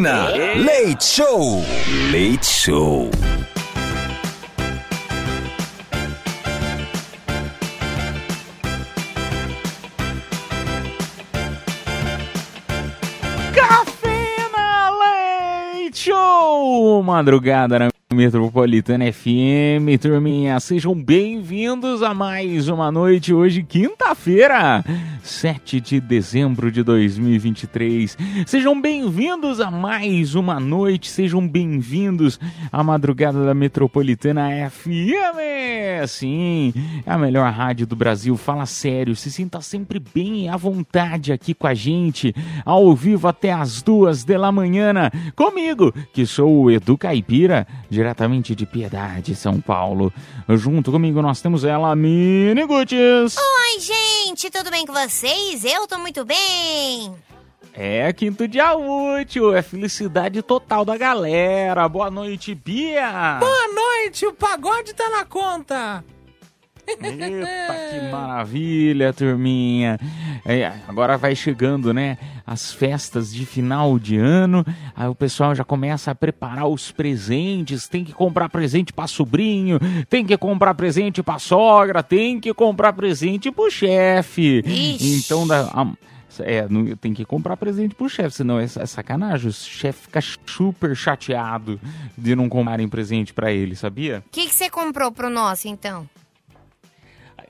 Cafeína. Leite Show. Leite Show. Cafeína Leite Show! Madrugada na Metropolitana FM, turminha, sejam bem-vindos a mais uma noite hoje, quinta-feira, 7 de dezembro de 2023. Sejam bem-vindos a mais uma noite, sejam bem-vindos à madrugada da Metropolitana FM. Sim, é a melhor rádio do Brasil. Fala sério, se sinta sempre bem e à vontade aqui com a gente, ao vivo até as duas da manhã, comigo, que sou o Edu Caipira, diretamente de Piedade, São Paulo. Junto comigo nós temos ela, Mini Guts. Oi, gente, tudo bem com vocês? Eu tô muito bem. É quinto dia útil, é felicidade total da galera. Boa noite, Bia. Boa noite, o pagode tá na conta. Eita, que maravilha, turminha. É, agora vai chegando, né? As festas de final de ano. Aí o pessoal já começa a preparar os presentes. Tem que comprar presente para sobrinho, tem que comprar presente para sogra, tem que comprar presente pro chefe. Então, da, a, é, tem que comprar presente pro chefe, senão é, é sacanagem. O chefe fica super chateado de não comprarem presente para ele, sabia? O que que você comprou pro nosso, então?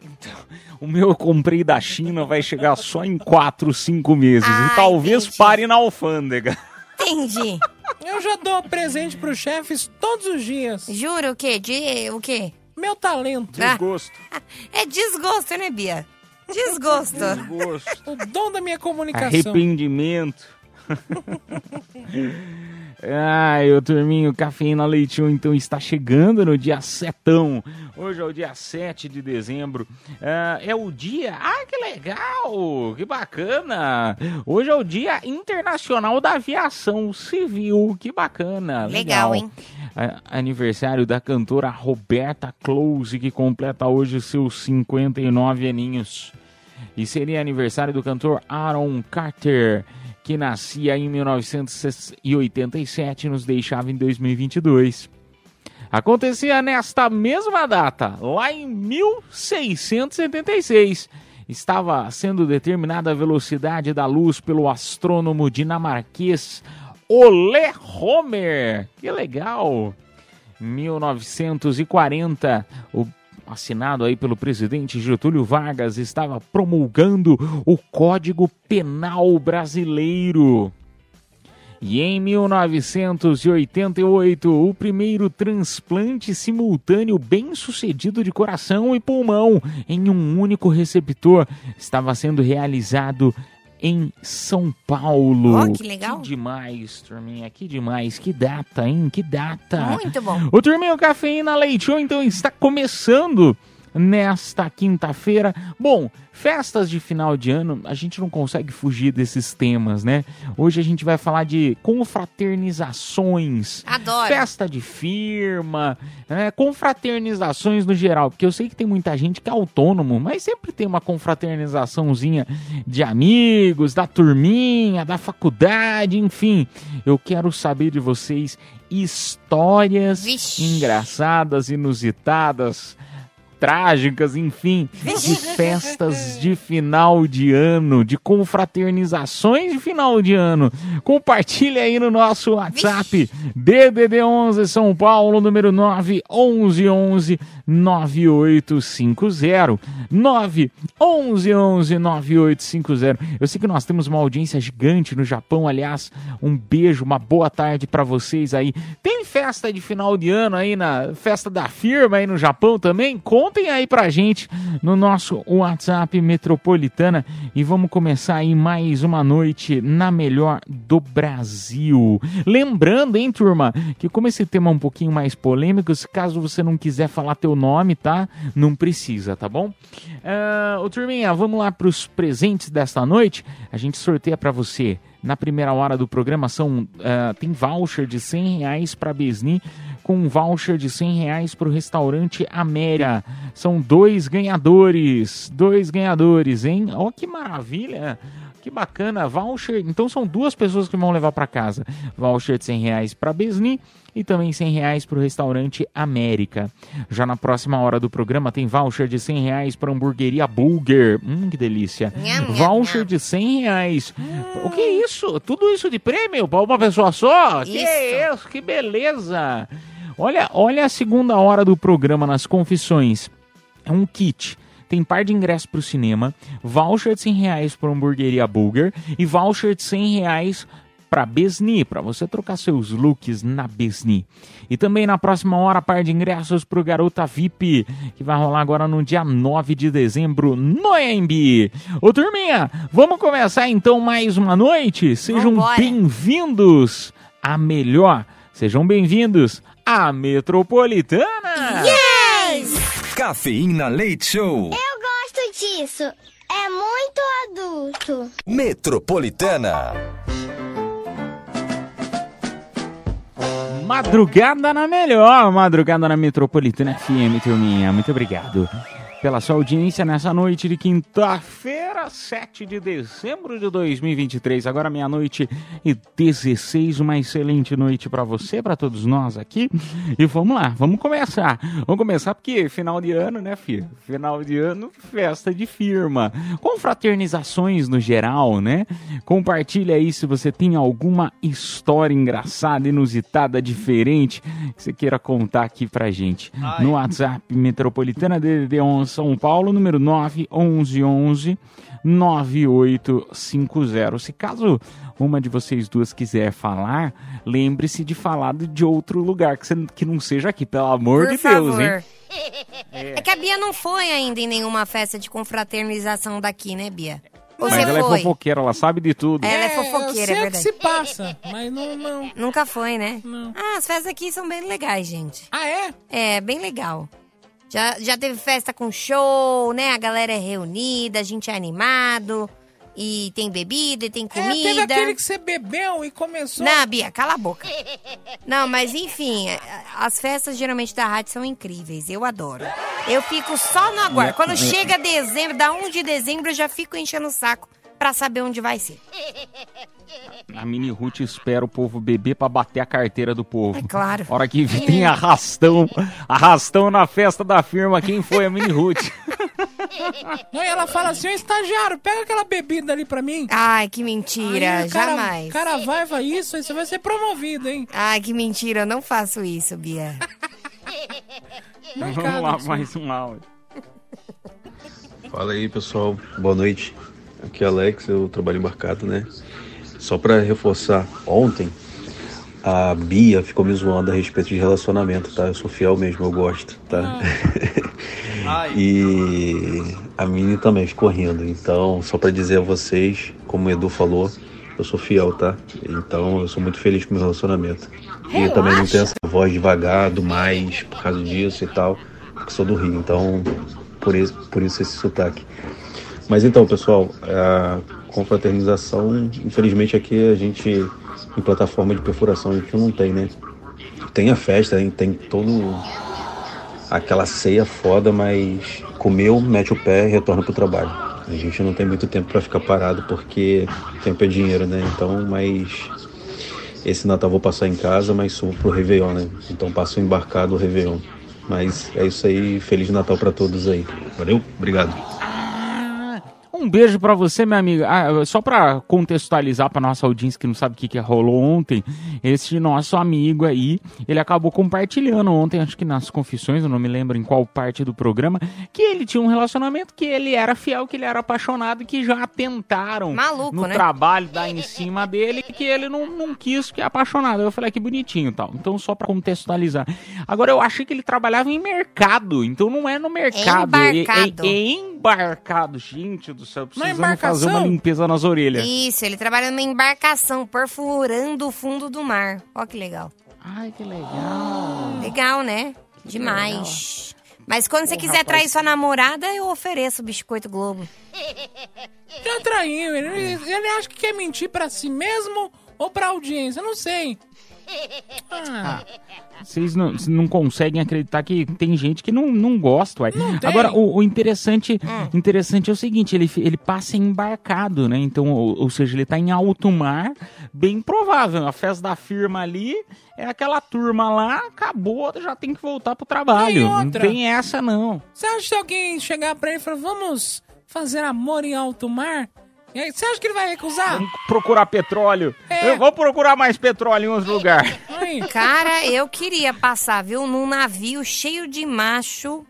Então, o meu eu comprei da China, vai chegar só em 4, 5 meses. Ah, e talvez entendi. pare na alfândega. Entendi. Eu já dou presente pros chefes todos os dias. Juro o quê? De o quê? Meu talento. Ah. Desgosto. É desgosto, né, Bia? Desgosto. Desgosto. O dom da minha comunicação. Arrependimento. Ai, ô turminho, Cafeína Leitinho então está chegando no dia setão. Hoje é o dia 7 de dezembro. Ah, é o dia. Ah, que legal! Que bacana! Hoje é o Dia Internacional da Aviação Civil. Que bacana! Legal, hein? A- Aniversário da cantora Roberta Close, que completa hoje seus 59 aninhos. E seria aniversário do cantor Aaron Carter, que nascia em 1987 e nos deixava em 2022. Acontecia nesta mesma data, lá em 1676. Estava sendo determinada a velocidade da luz pelo astrônomo dinamarquês Ole Homer. Que legal! 1940, o assinado aí pelo presidente Getúlio Vargas, estava promulgando o Código Penal Brasileiro. E em 1988, o primeiro transplante simultâneo bem-sucedido de coração e pulmão em um único receptor estava sendo realizado em São Paulo. Ó, que legal. Que demais, turminha, que demais. Que data, hein? Que data. Muito bom. O Turminho Cafeína Leite Show, então, está começando nesta quinta-feira. Bom, festas de final de ano, a gente não consegue fugir desses temas, né? Hoje a gente vai falar de confraternizações. Adoro. Festa de firma, né? confraternizações no geral, porque eu sei que tem muita gente que é autônomo, mas sempre tem uma confraternizaçãozinha de amigos, da turminha, da faculdade, enfim. Eu quero saber de vocês histórias Vixe. engraçadas, inusitadas, trágicas, enfim, de festas de final de ano, de confraternizações de final de ano. Compartilha aí no nosso WhatsApp, DDD 11 São Paulo, número 911 9850. 911 9850. Eu sei que nós temos uma audiência gigante no Japão, aliás, um beijo, uma boa tarde pra vocês aí. Tem festa de final de ano aí na festa da firma aí no Japão também? Conta Contem aí pra gente no nosso WhatsApp Metropolitana e vamos começar aí mais uma noite na melhor do Brasil. Lembrando, hein, turma, que como esse tema é um pouquinho mais polêmico, se caso você não quiser falar teu nome, tá? Não precisa, tá bom? Uh, ô, turminha, vamos lá pros presentes desta noite. A gente sorteia para você na primeira hora do programa são, uh, tem voucher de 100 reais para Besni com um voucher de 100 reais para o restaurante Améria. São dois ganhadores, dois ganhadores, hein? Olha oh, que maravilha! Que bacana, voucher. Então são duas pessoas que vão levar para casa. Voucher de 100 reais para Besni e também 100 reais para o restaurante América. Já na próxima hora do programa tem voucher de 100 reais para hamburgueria Burger. Hum, que delícia. voucher de 100 reais. O que é isso? Tudo isso de prêmio para uma pessoa só? Isso. Que é isso? Que beleza. Olha, olha a segunda hora do programa nas confissões. É um kit tem par de ingressos para o cinema, voucher de 100 reais para hamburgueria Burger e voucher de 100 reais para Besni, para você trocar seus looks na Besni. E também na próxima hora, par de ingressos para o Garota VIP, que vai rolar agora no dia 9 de dezembro no EMB. Ô turminha, vamos começar então mais uma noite? Sejam bem-vindos à melhor, sejam bem-vindos à Metropolitana! Yes! Cafeína Leite Show. Eu gosto disso. É muito adulto. Metropolitana. Madrugada na melhor, madrugada na Metropolitana FM, turminha. Muito obrigado pela sua audiência nessa noite de quinta-feira, 7 de dezembro de 2023. Agora meia-noite e 16, uma excelente noite para você, para todos nós aqui. E vamos lá, vamos começar. Vamos começar porque final de ano, né, filho? Final de ano, festa de firma. Confraternizações no geral, né? Compartilha aí se você tem alguma história engraçada, inusitada, diferente que você queira contar aqui pra gente. Ai. No WhatsApp Metropolitana DDD 11 são Paulo, número 911 9850. Se caso uma de vocês duas quiser falar, lembre-se de falar de outro lugar, que, você, que não seja aqui, pelo amor Por de favor. Deus, hein? É. é que a Bia não foi ainda em nenhuma festa de confraternização daqui, né, Bia? Mas ela é fofoqueira, ela sabe de tudo. Ela é, é fofoqueira, é verdade. que se passa, mas não, não. Nunca foi, né? Não. Ah, as festas aqui são bem legais, gente. Ah, é? É, bem legal. Já, já teve festa com show, né? A galera é reunida, a gente é animado. E tem bebida, e tem comida. É, teve aquele que você bebeu e começou... Não, Bia, cala a boca. Não, mas enfim, é, as festas geralmente da rádio são incríveis. Eu adoro. Eu fico só no aguardo. Quando chega dezembro, da 1 de dezembro, eu já fico enchendo o saco pra saber onde vai ser. A Mini Ruth espera o povo beber pra bater a carteira do povo. É claro. Hora que tem arrastão, arrastão na festa da firma, quem foi a Mini Ruth? Não, e ela fala assim, ô estagiário, pega aquela bebida ali pra mim. Ai, que mentira, Aí, cara, jamais. Cara, vai, vai isso, aí você vai ser promovido, hein? Ai, que mentira, eu não faço isso, Bia. Vamos lá, mais um áudio. Fala aí, pessoal. Boa noite. Aqui é Alex, eu trabalho embarcado, né? Só para reforçar, ontem a Bia ficou me zoando a respeito de relacionamento, tá? Eu sou fiel mesmo, eu gosto, tá? e a Mini também ficou rindo. Então, só para dizer a vocês, como o Edu falou, eu sou fiel, tá? Então, eu sou muito feliz com o meu relacionamento. E eu também não tenho essa voz devagar, do mais, por causa disso e tal, porque sou do Rio. Então, por isso, por isso esse sotaque. Mas então, pessoal, a confraternização, infelizmente aqui a gente, em plataforma de perfuração, a gente não tem, né? Tem a festa, tem todo aquela ceia foda, mas comeu, mete o pé e retorna pro trabalho. A gente não tem muito tempo para ficar parado porque tempo é dinheiro, né? Então, mas esse Natal vou passar em casa, mas subo pro Réveillon, né? Então passo embarcado o Réveillon. Mas é isso aí, Feliz Natal para todos aí. Valeu, obrigado. Um beijo pra você, minha amiga. Ah, só pra contextualizar pra nossa audiência que não sabe o que, que rolou ontem, esse nosso amigo aí, ele acabou compartilhando ontem, acho que nas confissões, eu não me lembro em qual parte do programa, que ele tinha um relacionamento, que ele era fiel, que ele era apaixonado, que já tentaram Maluco, no né? trabalho dar em cima dele, que ele não, não quis, que é apaixonado. Eu falei, ah, que bonitinho e tal. Então, só pra contextualizar. Agora, eu achei que ele trabalhava em mercado, então não é no mercado. é- Embarcado. É, é embarcado. Gente do céu, precisamos fazer embarcação? uma limpeza nas orelhas. Isso, ele trabalha numa embarcação perfurando o fundo do mar. Ó que legal. Ai, que legal. Legal, né? Demais. Mas quando você quiser trair sua namorada, eu ofereço o biscoito Globo. Já traiu. Ele, ele acha que quer mentir pra si mesmo ou pra audiência. Eu não sei. Ah, Vocês não, não conseguem acreditar que tem gente que não, não gosta, uai. Não. Agora, o, o interessante, interessante é o seguinte, ele, ele passa embarcado, né? Então, ou, ou seja, ele tá em alto mar, bem provável. A festa da firma ali é aquela turma lá, acabou, já tem que voltar pro trabalho. Não tem essa, não. você acha que se alguém chegar pra ele e falar, vamos fazer amor em alto mar? E aí, você acha que ele vai recusar? Vamos procurar petróleo. É. Eu vou procurar mais petróleo em outro lugar. Cara, eu queria passar, viu, num navio cheio de macho,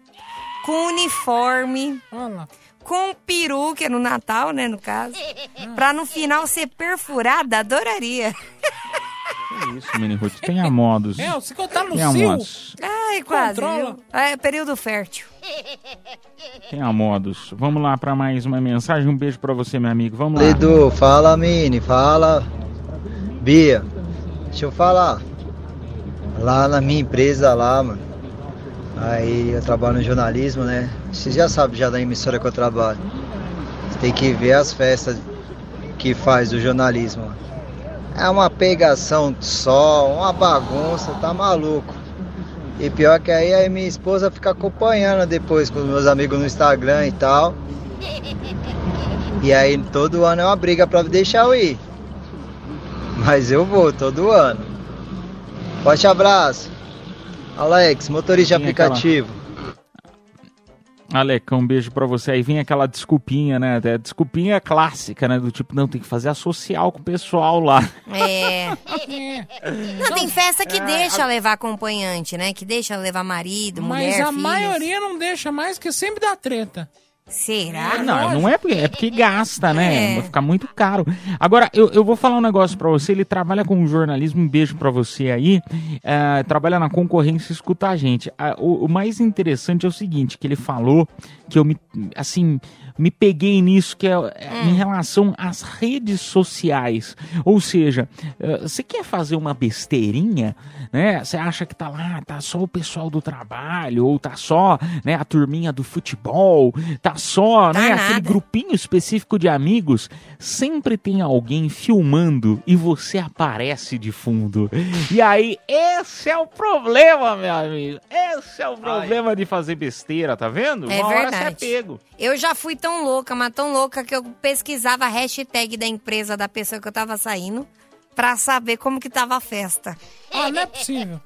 com uniforme, olha com peru, que é no Natal, né, no caso. Pra no final ser perfurada, adoraria. Que isso, Mini Ruth, tenha modos. É, você que tá no Tenha cio. modos. Ai, quase, Controla. viu? É período fértil. Tenha modos. Vamos lá pra mais uma mensagem. Um beijo pra você, meu amigo. Vamos lá. Edu, fala Mini, fala Bia, deixa eu falar. Lá na minha empresa lá, mano. Aí eu trabalho no jornalismo, né? Você já sabe já da emissora que eu trabalho. Você tem que ver as festas que faz o jornalismo. mano. É uma pegação só, uma bagunça, tá maluco. E pior que aí a minha esposa fica acompanhando depois com os meus amigos no Instagram e tal. E aí todo ano é uma briga pra deixar eu ir. Mas eu vou todo ano. Forte abraço. Alex, motorista de aplicativo. Alecão, um beijo pra você. Aí vem aquela desculpinha, né? É desculpinha clássica, né? Do tipo, não, tem que fazer a social com o pessoal lá. É. É. Não, tem festa que deixa levar acompanhante, né? Que deixa levar marido, Mas mulher, a filhos. maioria não deixa mais, que sempre dá treta. Será? não, não é porque, é porque gasta, né? É. Vai ficar muito caro. Agora, eu, eu vou falar um negócio pra você. Ele trabalha com jornalismo. Um beijo pra você aí. É, trabalha na concorrência escuta a gente. O, o mais interessante é o seguinte: que ele falou que eu me. Assim. Me peguei nisso que é, é Hum. em relação às redes sociais. Ou seja, eh, você quer fazer uma besteirinha, né? Você acha que tá lá, tá só o pessoal do trabalho, ou tá só né, a turminha do futebol, tá só Tá né, nada. aquele grupinho específico de amigos. Sempre tem alguém filmando e você aparece de fundo. E aí, esse é o problema, meu amigo. Esse é o problema de fazer besteira, tá vendo? É Uma hora você é verdade. pego. Eu já fui tão louca, mas tão louca que eu pesquisava a hashtag da empresa da pessoa que eu tava saindo pra saber como que tava a festa. Ah, não é possível.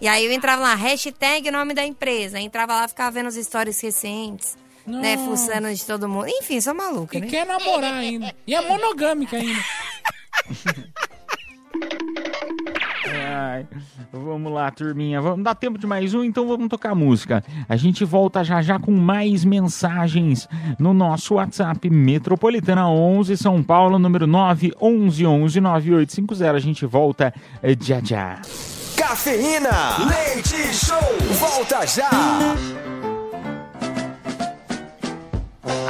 E aí eu entrava lá, hashtag nome da empresa. Entrava lá, ficava vendo os stories recentes, né? Nossa. Fuçando de todo mundo. Enfim, sou maluca, E né? quer namorar ainda. E é monogâmica ainda. Ai, vamos lá, turminha. Vamos dar tempo de mais um, então vamos tocar música. A gente volta já já com mais mensagens no nosso WhatsApp Metropolitana 11 São Paulo, número 9 11 11 9850. A gente volta eh, já já. Cafeína. Leite Show. Volta já.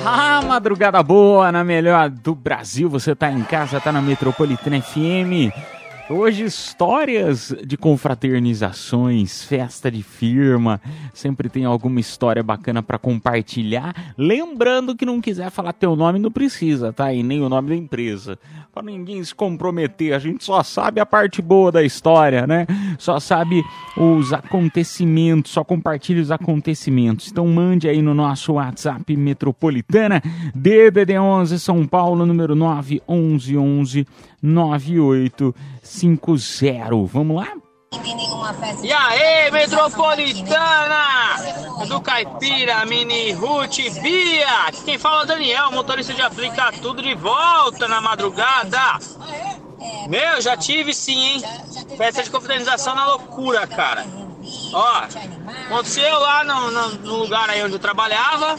Ah, madrugada boa, na melhor do Brasil. Você tá em casa, tá na Metropolitana FM. Hoje, histórias de confraternizações, festa de firma, sempre tem alguma história bacana pra compartilhar. Lembrando que não quiser falar teu nome, não precisa, tá? E nem o nome da empresa. Pra ninguém se comprometer, a gente só sabe a parte boa da história, né? Só sabe os acontecimentos, só compartilha os acontecimentos. Então mande aí no nosso WhatsApp Metropolitana, DDD 11 São Paulo, número 9 11 11 9850. Vamos lá? E aí, metropolitana do Caipira, Mini Ruth Bia. Aqui quem fala é o Daniel, motorista de aplicar tudo de volta na madrugada. Meu, já tive sim, hein? Festa de confraternização na loucura, cara. Ó, aconteceu lá no, no, no lugar aí onde eu trabalhava.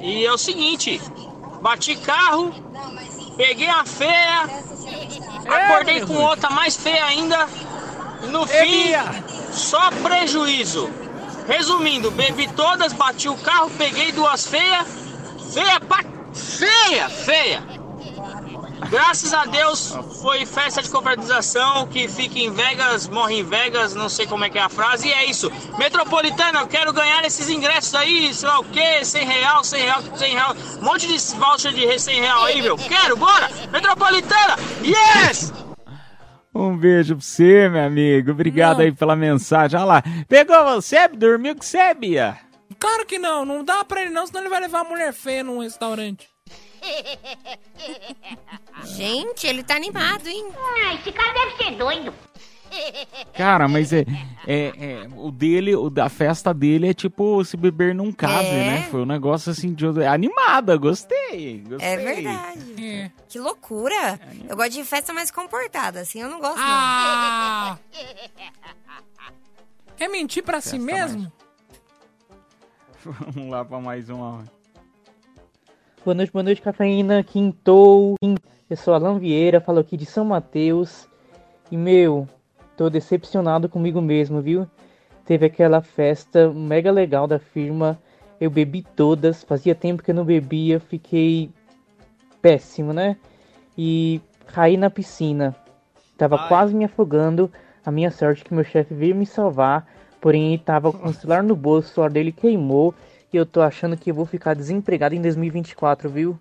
E é o seguinte, bati carro, peguei a feia, acordei com outra mais feia ainda. No fim, só prejuízo. Resumindo, bebi todas, bati o carro, peguei duas feias. Feia pra. Feia, feia. Graças a Deus foi festa de confraternização que fica em Vegas, morre em Vegas, não sei como é que é a frase, e é isso. Metropolitana, eu quero ganhar esses ingressos aí, sei lá o que, 100 real, 100 real, 100 real, um monte de voucher de 100 real aí, meu. Quero, bora! Metropolitana, yes! Um beijo pra você, meu amigo. Obrigado Não. aí pela mensagem. Olha lá. Pegou você? Dormiu com você, Bia? Claro que não, não dá pra ele não, senão ele vai levar a mulher feia num restaurante. Gente, ele tá animado, hein? Ah, esse cara deve ser doido. Cara, mas é, é, é, o dele, o da festa dele é tipo se beber num case, É. né? Foi um negócio assim de é animada, gostei, gostei. É verdade. É. Que loucura. Eu gosto de festa mais comportada, assim eu não gosto Ah! Quer mentir pra si mesmo? Vamos lá pra mais uma. Boa noite, boa noite, cafeína. Quintou. Eu sou Alan Vieira, falo aqui de São Mateus. E, meu, tô decepcionado comigo mesmo, viu? Teve aquela festa mega legal da firma. Eu bebi todas. Fazia tempo que eu não bebia. Fiquei péssimo, né? E caí na piscina. Tava quase me afogando. A minha sorte é que meu chefe veio me salvar. Porém, ele tava com o celular no bolso, o celular dele queimou. E eu tô achando que eu vou ficar desempregado em 2024, viu?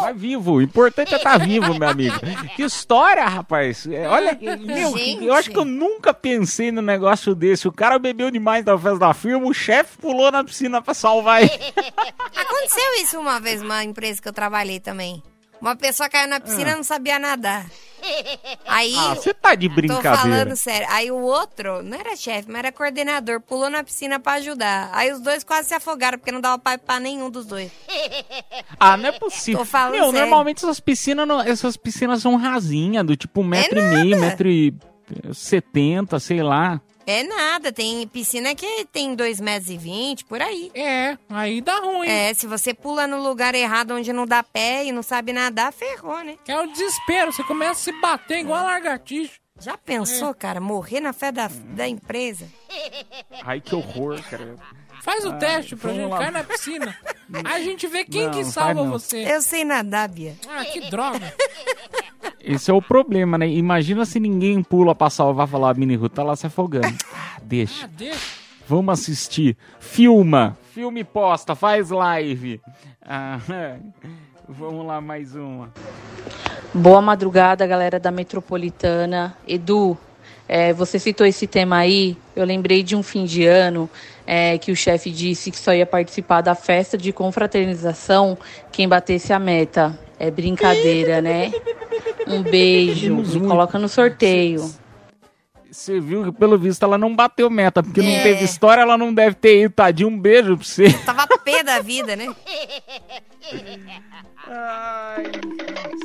Mas vivo, o importante é estar vivo, meu amigo. Que história, rapaz. É, Olha, meu, Gente. eu acho que eu nunca pensei num negócio desse. O cara bebeu demais na festa da firma, o chefe pulou na piscina pra salvar ele. Aconteceu isso uma vez numa empresa que eu trabalhei também. Uma pessoa caiu na piscina e não sabia nadar. Aí. Ah, você tá de Tô brincadeira. falando sério. Aí o outro, não era chefe, mas era coordenador, pulou na piscina pra ajudar. Aí os dois quase se afogaram, porque não dava pra, pra nenhum dos dois. Ah, não é possível. Tô falando Meu, sério. normalmente essas piscinas, não- essas piscinas são rasinhas, do tipo um metro e meio, metro e setenta, sei lá. É nada, tem piscina que tem 2,20 metros, e 20, por aí. É, aí dá ruim. É, se você pula no lugar errado onde não dá pé e não sabe nadar, ferrou, né? É o desespero, você começa a se bater igual a lagartixa. Já pensou, cara, morrer na fé da, da empresa? Ai, que horror, cara. Faz o Ah, teste pra gente, lá. cai na piscina. Aí a gente vê quem Não, que salva não. você. Eu sei nadar, Bia. Ah, que droga. Esse é o problema, né? Imagina se ninguém pula pra salvar e falar, a Mini Ruth tá lá se afogando. Ah, deixa. Ah, deixa. Vamos assistir. Filma. Filme posta, faz live. Ah, vamos lá, mais uma. Boa madrugada, galera da Metropolitana. Edu, é, você citou esse tema aí. Eu lembrei de um fim de ano é, que o chefe disse que só ia participar da festa de confraternização quem batesse a meta. É brincadeira, né? Um beijo. Me coloca no sorteio. Você viu que, pelo visto, ela não bateu meta, porque não É. teve história, ela não deve ter ido. Tadinho, um beijo pra você. Tava pé da vida, né? Ai,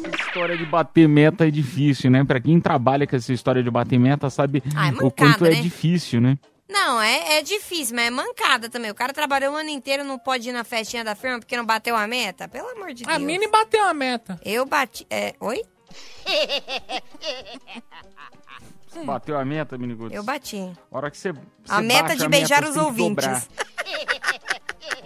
essa história de bater meta é difícil, né? Pra quem trabalha com essa história de bater meta, sabe Ah, é o mancada, quanto é né? difícil, né? Não, é, é difícil, mas é mancada também. O cara trabalhou o ano inteiro, não pode ir na festinha da firma porque não bateu a meta? Pelo amor de Deus. A Mini bateu a meta. Eu bati. É, oi? Bateu a meta, Miniguts? Eu bati. A hora que você, A você meta bate de a beijar meta, os ouvintes.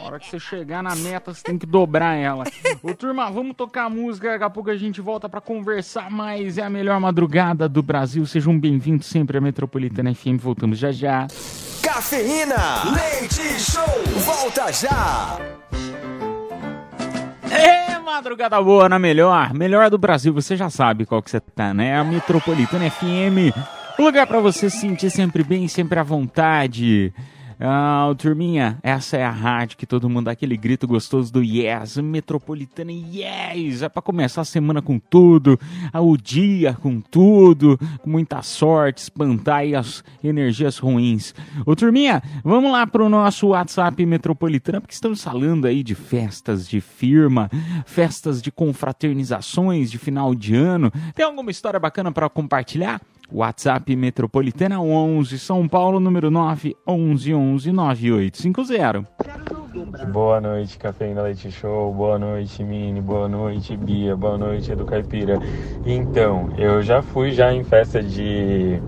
Hora que você chegar na meta, você tem que dobrar ela. Ô, turma, vamos tocar a música. Daqui a pouco a gente volta pra conversar mais. É a melhor madrugada do Brasil. Sejam bem-vindos sempre à Metropolitana FM. Voltamos já já. Cafeína, leite show, volta já. É, madrugada boa na melhor, melhor do Brasil, você já sabe qual que você tá, né? A Metropolitana FM, lugar pra você se sentir sempre bem, sempre à vontade. Ah, turminha, essa é a rádio que todo mundo dá aquele grito gostoso do Yes, Metropolitana Yes, é pra começar a semana com tudo, ah, o dia com tudo, com muita sorte, espantar aí as energias ruins. Ô turminha, vamos lá pro nosso WhatsApp Metropolitana, porque estamos falando aí de festas de firma, festas de confraternizações de final de ano. Tem alguma história bacana para compartilhar? WhatsApp Metropolitana 11 São Paulo, número 9 11 11 9850. Boa noite, Cafeína Leite Show. Boa noite, Mini. Boa noite, Bia. Boa noite, Edu Caipira. Então, eu já fui já em festa de,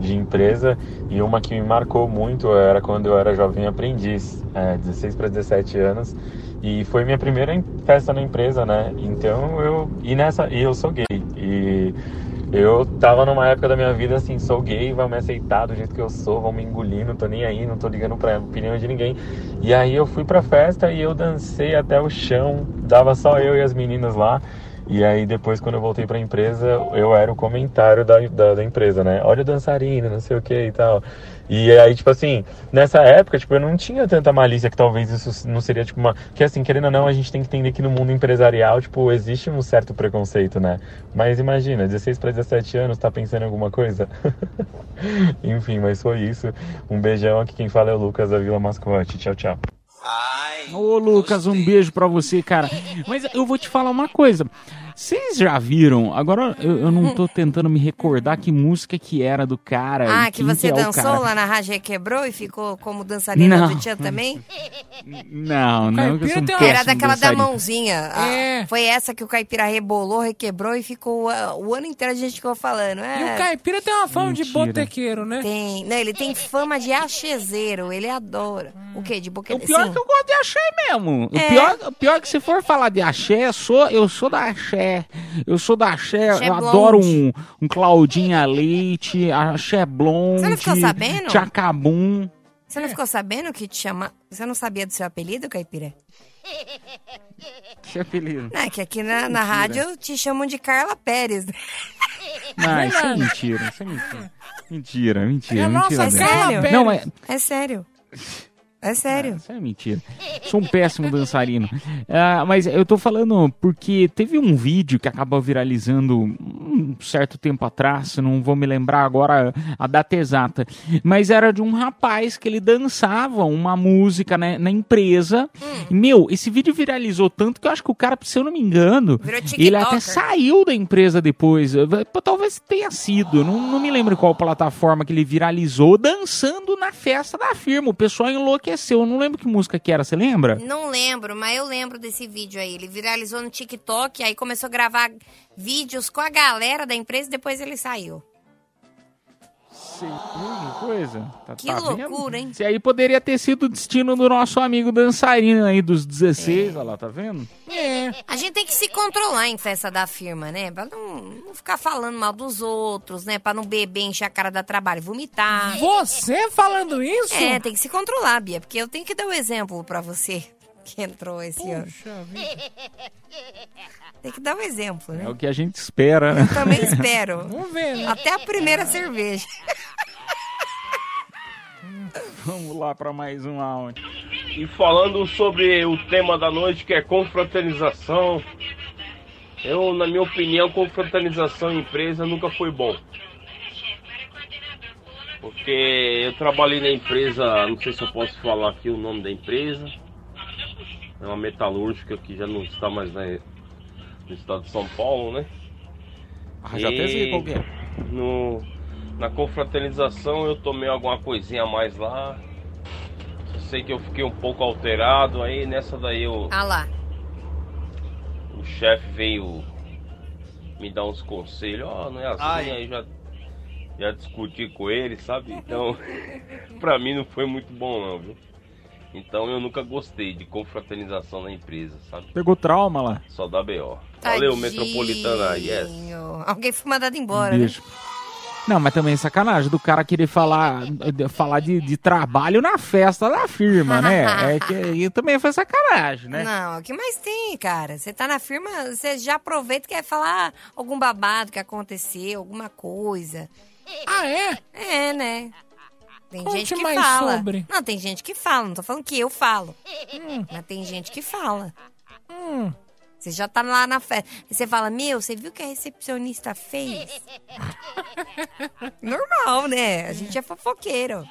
de empresa e uma que me marcou muito era quando eu era jovem aprendiz, é, 16 para 17 anos. E foi minha primeira festa na empresa, né? Então eu. E nessa. E eu sou gay. E eu tava numa época da minha vida assim, sou gay, vão me aceitar do jeito que eu sou, vão me engolir, não tô nem aí, não tô ligando pra opinião de ninguém. E aí eu fui pra festa e eu dancei até o chão, dava só eu e as meninas lá. E aí depois quando eu voltei pra empresa, eu era o comentário da, da, da empresa, né? Olha o dançarino, não sei o que e tal. E aí, tipo assim, nessa época, tipo, eu não tinha tanta malícia que talvez isso não seria, tipo, uma... Que assim, querendo ou não, a gente tem que entender que no mundo empresarial, tipo, existe um certo preconceito, né? Mas imagina, 16 para 17 anos, tá pensando em alguma coisa? Enfim, mas foi isso. Um beijão aqui, quem fala é o Lucas da Vila Mascote. Tchau, tchau. Ô Lucas, um beijo pra você, cara. Mas eu vou te falar uma coisa. Vocês já viram? Agora eu, eu não tô tentando me recordar que música que era do cara. Ah, que você é o dançou lá na Rádio Quebrou e ficou como dançarina Não. do Tchan também? Não, não, que eu sou um Era daquela da dançarino. mãozinha. Ah, Foi essa que o caipira rebolou, requebrou e ficou o ano inteiro a gente ficou falando. É. E o caipira tem uma fama de Mentira. botequeiro, né? Tem. Não, ele tem fama de achezeiro, ele adora. O quê? De boquete? O pior é que eu gosto de axé mesmo. O É. pior, o pior é que se for falar de axé, eu sou, eu sou da axé. Eu sou da axé, Axé eu adoro um, um Claudinha Leite, axé blonde. Você não ficou sabendo? Tchacabum. Você não ficou sabendo que te chama. Você não sabia do seu apelido, caipira? Que apelido. Não, é que aqui na, na rádio te chamam de Carla Pérez. Não, isso é mentira, isso é mentira. Mentira, mentira, É mentira. nossa, dela. sério? Não, é, É sério. É sério. Isso é mentira. Sou um péssimo dançarino. Ah, mas eu tô falando porque teve um vídeo que acabou viralizando um certo tempo atrás, não vou me lembrar agora a data exata, mas era de um rapaz que ele dançava uma música né, na empresa. E, meu, esse vídeo viralizou tanto que eu acho que o cara, se eu não me engano, ele até saiu da empresa depois. Talvez tenha sido, não, não me lembro qual plataforma que ele viralizou, dançando na festa da firma. O pessoal enlouqueceu. Eu não lembro que música que era, você lembra? Não lembro, mas eu lembro desse vídeo aí. Ele viralizou no TikTok, aí começou a gravar vídeos com a galera da empresa e depois ele saiu. Que coisa. Tá, Que tá vendo? loucura, hein? Esse aí poderia ter sido o destino do nosso amigo dançarino aí dos 16, olha lá, tá vendo? É. A gente tem que se controlar em festa da firma, né? Pra não, não ficar falando mal dos outros, né? Pra não beber, encher a cara da trabalho, vomitar. Você falando isso? É, tem que se controlar, Bia, porque eu tenho que dar o exemplo pra você que entrou esse ano. Tem que dar um exemplo, né? É o que a gente espera, né? Eu também espero. Vamos ver, né? Até a primeira cerveja. Vamos lá pra mais um áudio. E falando sobre o tema da noite, que é confraternização, eu, na minha opinião, confraternização em empresa nunca foi bom. Porque eu trabalhei na empresa, não sei se eu posso falar aqui o nome da empresa, é uma metalúrgica que já não está mais na- no estado de São Paulo, né? Ah, já até sei qual que é. No, na confraternização eu tomei alguma coisinha a mais lá. Só sei que eu fiquei um pouco alterado, aí nessa daí o, Ah lá. o chefe veio me dar uns conselhos, ó, não é assim, Ai. aí já, já discuti com ele, sabe? Então, pra mim não foi muito bom não, viu? Então eu nunca gostei de confraternização na empresa, sabe? Pegou trauma lá. Só da BO. Valeu, Tadinho. Metropolitana, yes. Alguém foi mandado embora, Um né? beijo. Não, mas também é sacanagem do cara querer falar, falar de, de trabalho na festa da firma, né? É que aí também foi sacanagem, né? Não, o que mais tem, cara? Você tá na firma, você já aproveita e quer falar algum babado que aconteceu, alguma coisa. Ah, é? É, né? Tem Conte gente que mais fala. sobre. Não, tem gente que fala. Não tô falando que eu falo. Mas tem gente que fala. Hum. Você já tá lá na festa. Você fala, meu, você viu o que a recepcionista fez? Normal, né? A gente é fofoqueiro.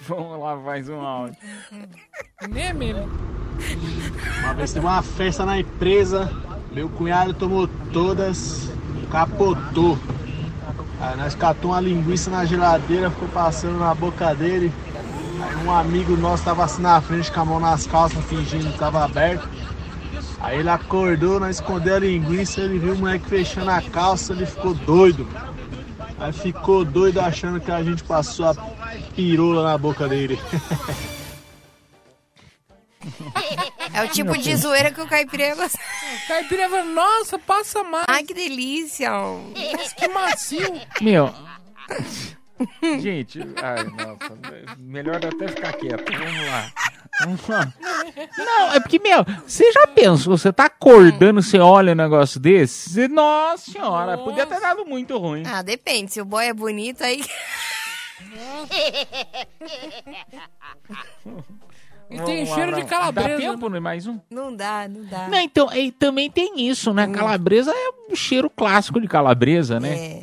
Vamos lá, mais um áudio. Né, mesmo? Uma vez teve uma festa na empresa, meu cunhado tomou todas, capotou. Aí nós catou uma linguiça na geladeira, ficou passando na boca dele. Aí um amigo nosso tava assim na frente com a mão nas calças, fingindo que tava aberto. Aí ele acordou, nós escondeu a linguiça, ele viu o moleque fechando a calça, ele ficou doido. Aí ficou doido achando que a gente passou a pirola na boca dele. É o tipo de zoeira que o caipira gosta. Caipira fala, nossa, passa mais. Ai, que delícia. Nossa, que macio. Meu. Gente, ai, nossa. Melhor até ficar quieto. Vamos lá. Vamos lá. Não, é porque, meu, você já pensou, você tá acordando, você olha um negócio desse? Você, nossa senhora, podia ter dado muito ruim. Ah, depende. Se o boy é bonito, aí. E tem lá, cheiro não. de calabresa. Dá tempo, né? Mais um? Não dá, não dá. Não, então, e também tem isso, né? Calabresa é um cheiro clássico de calabresa, né? É.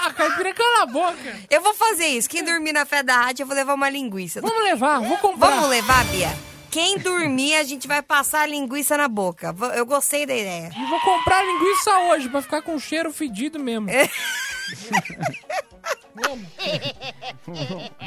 A caipira cala a boca. Eu vou fazer isso. Quem dormir na fé da rádio, eu vou levar uma linguiça. Vamos levar, vou comprar. Vamos levar, Bia? Quem dormir, a gente vai passar a linguiça na boca. Eu gostei da ideia. E vou comprar linguiça hoje pra ficar com cheiro fedido mesmo.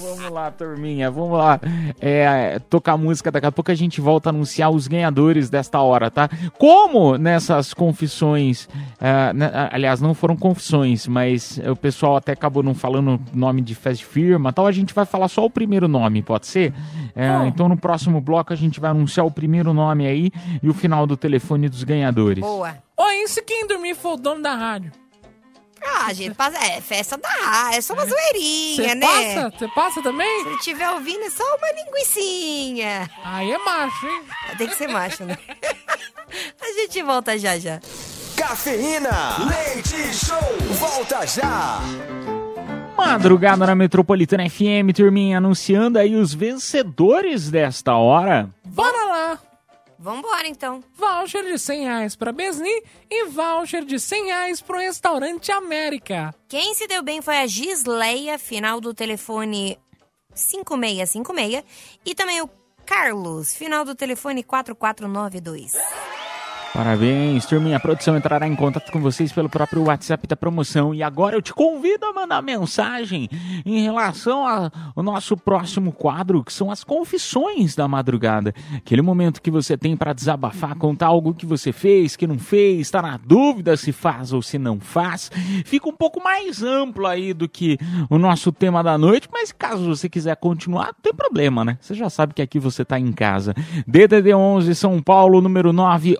Vamos lá, turminha, vamos lá. É, tocar música, daqui a pouco a gente volta a anunciar os ganhadores desta hora, tá? Como nessas confissões, ah, né, ah, aliás, não foram confissões, mas o pessoal até acabou não falando nome de festa de firma tal, a gente vai falar só o primeiro nome, pode ser? É, Então no próximo bloco a gente vai anunciar o primeiro nome aí e o final do telefone dos ganhadores. Boa. Ó, e se quem dormir for o dono da rádio? Ah, a gente passa. É festa da rádio, é só uma Você zoeirinha, né? passa? Você passa também? Se ele estiver ouvindo, é só uma linguicinha. Aí é macho, hein? Tem que ser macho, né? a gente volta já já. Cafeína, leite show, volta já. Madrugada na Metropolitana FM, turminha, anunciando aí os vencedores desta hora. Bora lá! Vambora, então. Voucher de 100 reais pra Besni e voucher de 100 reais pro Restaurante América. Quem se deu bem foi a Gisleia, final do telefone 5656. E também o Carlos, final do telefone 4492. Parabéns, turminha. A produção entrará em contato com vocês pelo próprio WhatsApp da promoção. E agora eu te convido a mandar mensagem em relação ao nosso próximo quadro, que são as confissões da madrugada. Aquele momento que você tem para desabafar, contar algo que você fez, que não fez, está na dúvida se faz ou se não faz. Fica um pouco mais amplo aí do que o nosso tema da noite, mas caso você quiser continuar, não tem problema, né? Você já sabe que aqui você está em casa. DDD 11 São Paulo, número 9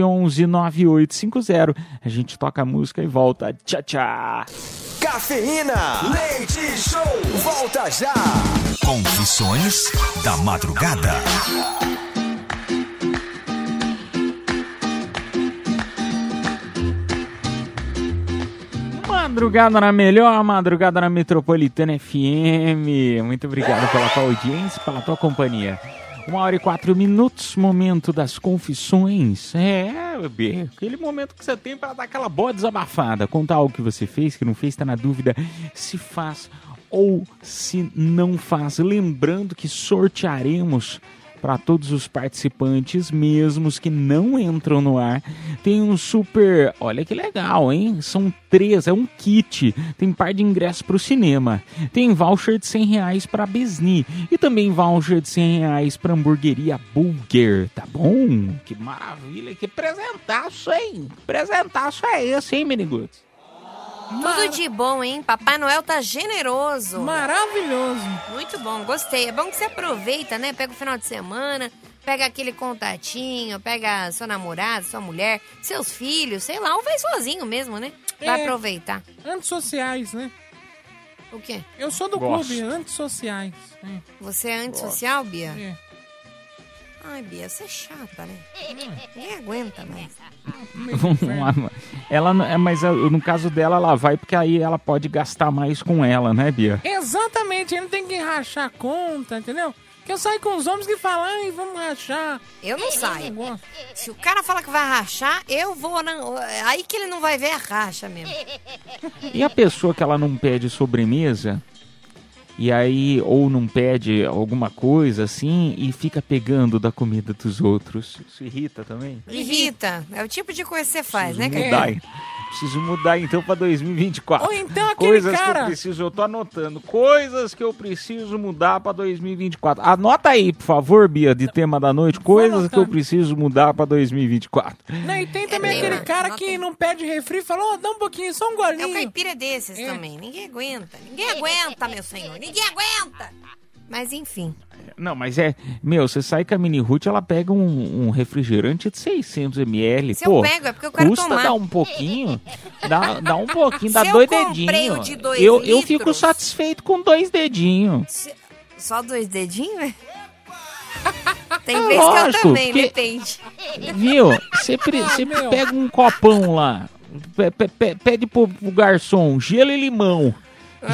11 11 9850. A gente toca a música e volta. Tchau, tchau. Cafeína, leite show, volta já. Confissões da madrugada. Madrugada na melhor, madrugada na Metropolitana FM. Muito obrigado pela tua audiência, pela tua companhia. Uma hora e quatro minutos, momento das confissões. É, bebê, aquele momento que você tem para dar aquela boa desabafada, contar algo que você fez, que não fez, tá na dúvida se faz ou se não faz. Lembrando que sortearemos para todos os participantes, mesmo os que não entram no ar. Tem um super. Olha que legal, hein? São três, é um kit. Tem par de ingressos para o cinema. Tem voucher de 100 reais para Besni. E também voucher de 100 reais para hamburgueria Burger, tá bom? Que maravilha, que presentaço, hein? Presentaço é esse, hein, Miniguts? Tudo de bom, hein? Papai Noel tá generoso. Maravilhoso. Muito bom, gostei. É bom que você aproveita, né? Pega o final de semana, pega aquele contatinho, pega seu namorado, sua mulher, seus filhos, sei lá, ou vai sozinho mesmo, né? Vai É. aproveitar. Antissociais, né? O quê? Eu sou do Gosto. clube Antissociais. É. Você é antissocial, Bia? É. Ai, Bia, você é chata, né? Ninguém aguenta mais. ela, não- é, mas uh, no caso dela, ela vai porque aí ela pode gastar mais com ela, né, Bia? Exatamente, ele não tem que rachar a conta, entendeu? Que eu saio com os homens que falam, ai, vamos rachar. Eu não saio. gosto. Se o cara fala que vai rachar, eu vou. Na... Aí que ele não vai ver a racha mesmo. E a pessoa que ela não pede sobremesa, e aí, ou não pede alguma coisa assim, e fica pegando da comida dos outros. Isso irrita também? Irrita. É o tipo de coisa que você faz, né, Preciso cara? Preciso mudar então pra 2024. Ou então aquele coisas que cara- eu preciso, eu tô anotando. Coisas que eu preciso mudar pra 2024. Anota aí, por favor, Bia, de tema da noite. Coisas que eu preciso mudar pra 2024. Não, e tem também aquele cara que não pede refri e fala, ó, dá um pouquinho, só um É golinho. o caipira desses também. Ninguém aguenta. Ninguém aguenta, meu senhor. Ninguém aguenta. Mas enfim. Não, mas é. Meu, você sai com a Mini Root, ela pega um, um refrigerante de 600ml. Se Pô, eu pego, é porque eu quero custa tomar. dar um pouquinho. Dá, dá um pouquinho, dá Se eu dois dedinhos. o de dois eu, eu fico satisfeito com dois dedinhos. Se- Só dois dedinhos? Tem É vez que eu lógico, também, porque- depende. Viu? Você meu. pega um copão lá, pe- pe- pe- pede pro, pro garçom gelo e limão.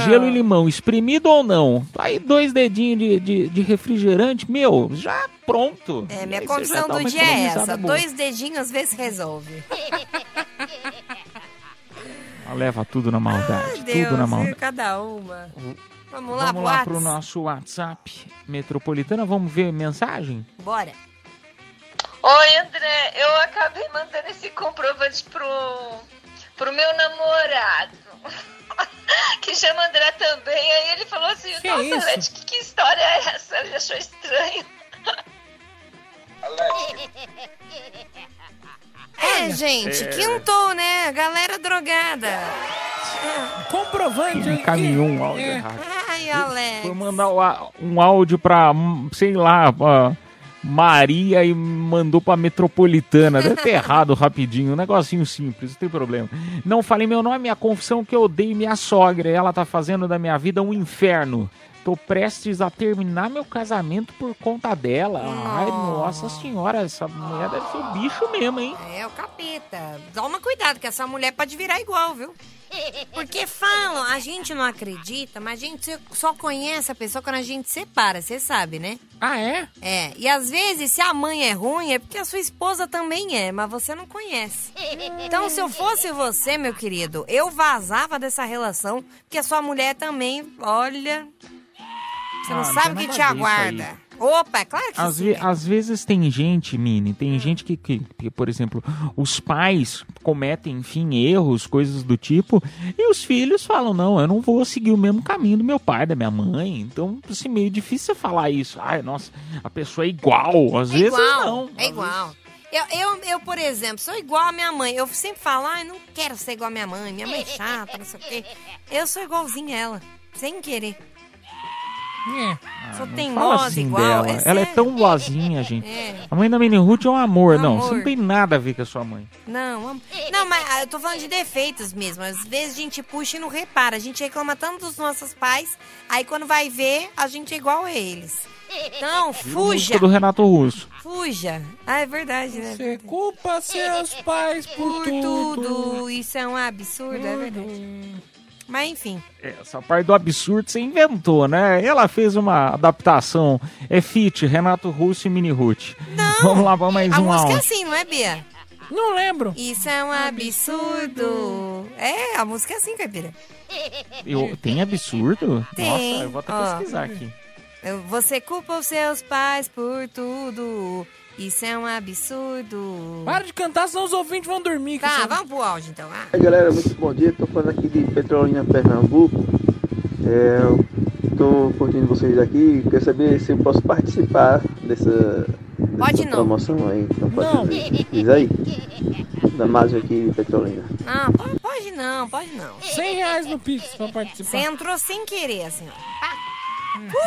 Gelo Ah. e limão, espremido ou não? Aí dois dedinhos de, de, de refrigerante, meu, já pronto. É, minha dá do dia é essa. boa. Dois dedinhos às vezes resolve. Ela Leva tudo na maldade, Deus, tudo na maldade. cada uma. Vamos lá, Vamos lá pro nosso WhatsApp metropolitana, vamos ver mensagem? Bora. Oi, André. Eu acabei mandando esse comprovante pro, pro meu namorado. Que chama André também. Aí ele falou assim: Que Nossa, isso? Leti, que, que história é essa? Ele achou estranho. É, gente, É. quintou, né? Galera drogada. Comprovante. Encaminhou um áudio É. errado. Ai, Alex. Foi mandar um áudio pra, hum, sei lá, pra Maria e mandou pra Metropolitana. Deve ter errado rapidinho, um negocinho simples, não tem problema. Não falei meu nome, minha confissão que eu odeio minha sogra. Ela tá fazendo da minha vida um inferno. Tô prestes a terminar meu casamento por conta dela. Ai, nossa senhora, essa mulher deve ser o bicho mesmo, hein? É, o capeta. Toma cuidado, que essa mulher pode virar igual, viu? Porque falam, a gente não acredita, mas a gente só conhece a pessoa quando a gente separa, você sabe, né? Ah, é? É, e às vezes, se a mãe é ruim, é porque a sua esposa também é, mas você não conhece. Então, se eu fosse você, meu querido, eu vazava dessa relação, porque a sua mulher também, olha. Você não Ah, sabe o que te aguarda. Opa, é claro que Às, sim. ve- às vezes tem gente, Mini, tem gente que, que, que, por exemplo, os pais cometem, enfim, erros, coisas do tipo, e os filhos falam, não, eu não vou seguir o mesmo caminho do meu pai, da minha mãe. Então, assim, meio difícil você falar isso. Ai, nossa, a pessoa é igual. Às É vezes igual, não. é igual. Eu, eu, eu, por exemplo, sou igual a minha mãe. Eu sempre falo, ai, não quero ser igual a minha mãe. Minha mãe é chata, não sei o quê. Eu sou igualzinha a ela, sem querer. É. Sou Não teimosa fala assim igual. dela. é Ela é sério. tão boazinha, gente. É. A mãe da Mini Ruth é um amor. Não, Amor. você não tem nada a ver com a sua mãe. Não, am- não, mas ah, eu tô falando de defeitos mesmo. Às vezes a gente puxa e não repara. A gente reclama tanto dos nossos pais, aí quando vai ver, a gente é igual a eles. Então, fuja. Do Renato Russo. Fuja. Ah, é verdade, né? Você culpa seus pais por, Por tudo. Isso é um absurdo, é verdade. Mas enfim. É, Essa parte do absurdo você inventou, né? Ela fez uma adaptação. É fit, Renato Russo e Mini Ruth. Vamos lá pra mais A um música é assim, não é, Bia? Não lembro. Isso é um absurdo. É, a música é assim, Caipira. Eu, tem absurdo? Tem. Nossa, eu vou até Ó. pesquisar aqui. Você culpa os seus pais por tudo. Isso é um absurdo. Para de cantar, senão os ouvintes vão dormir. Tá, que vamos pro áudio então. Ah. Oi galera, muito bom dia. Tô falando aqui de Petrolina, Pernambuco. É, eu tô curtindo vocês daqui. Quero saber se eu posso participar dessa, Pode não. promoção aí. Então pode Não. fazer. Diz aí. Da Mazio aqui de Petrolina. Não, po- pode não, pode não. 100 reais no Pix pra participar. Você entrou sem querer, assim, ó.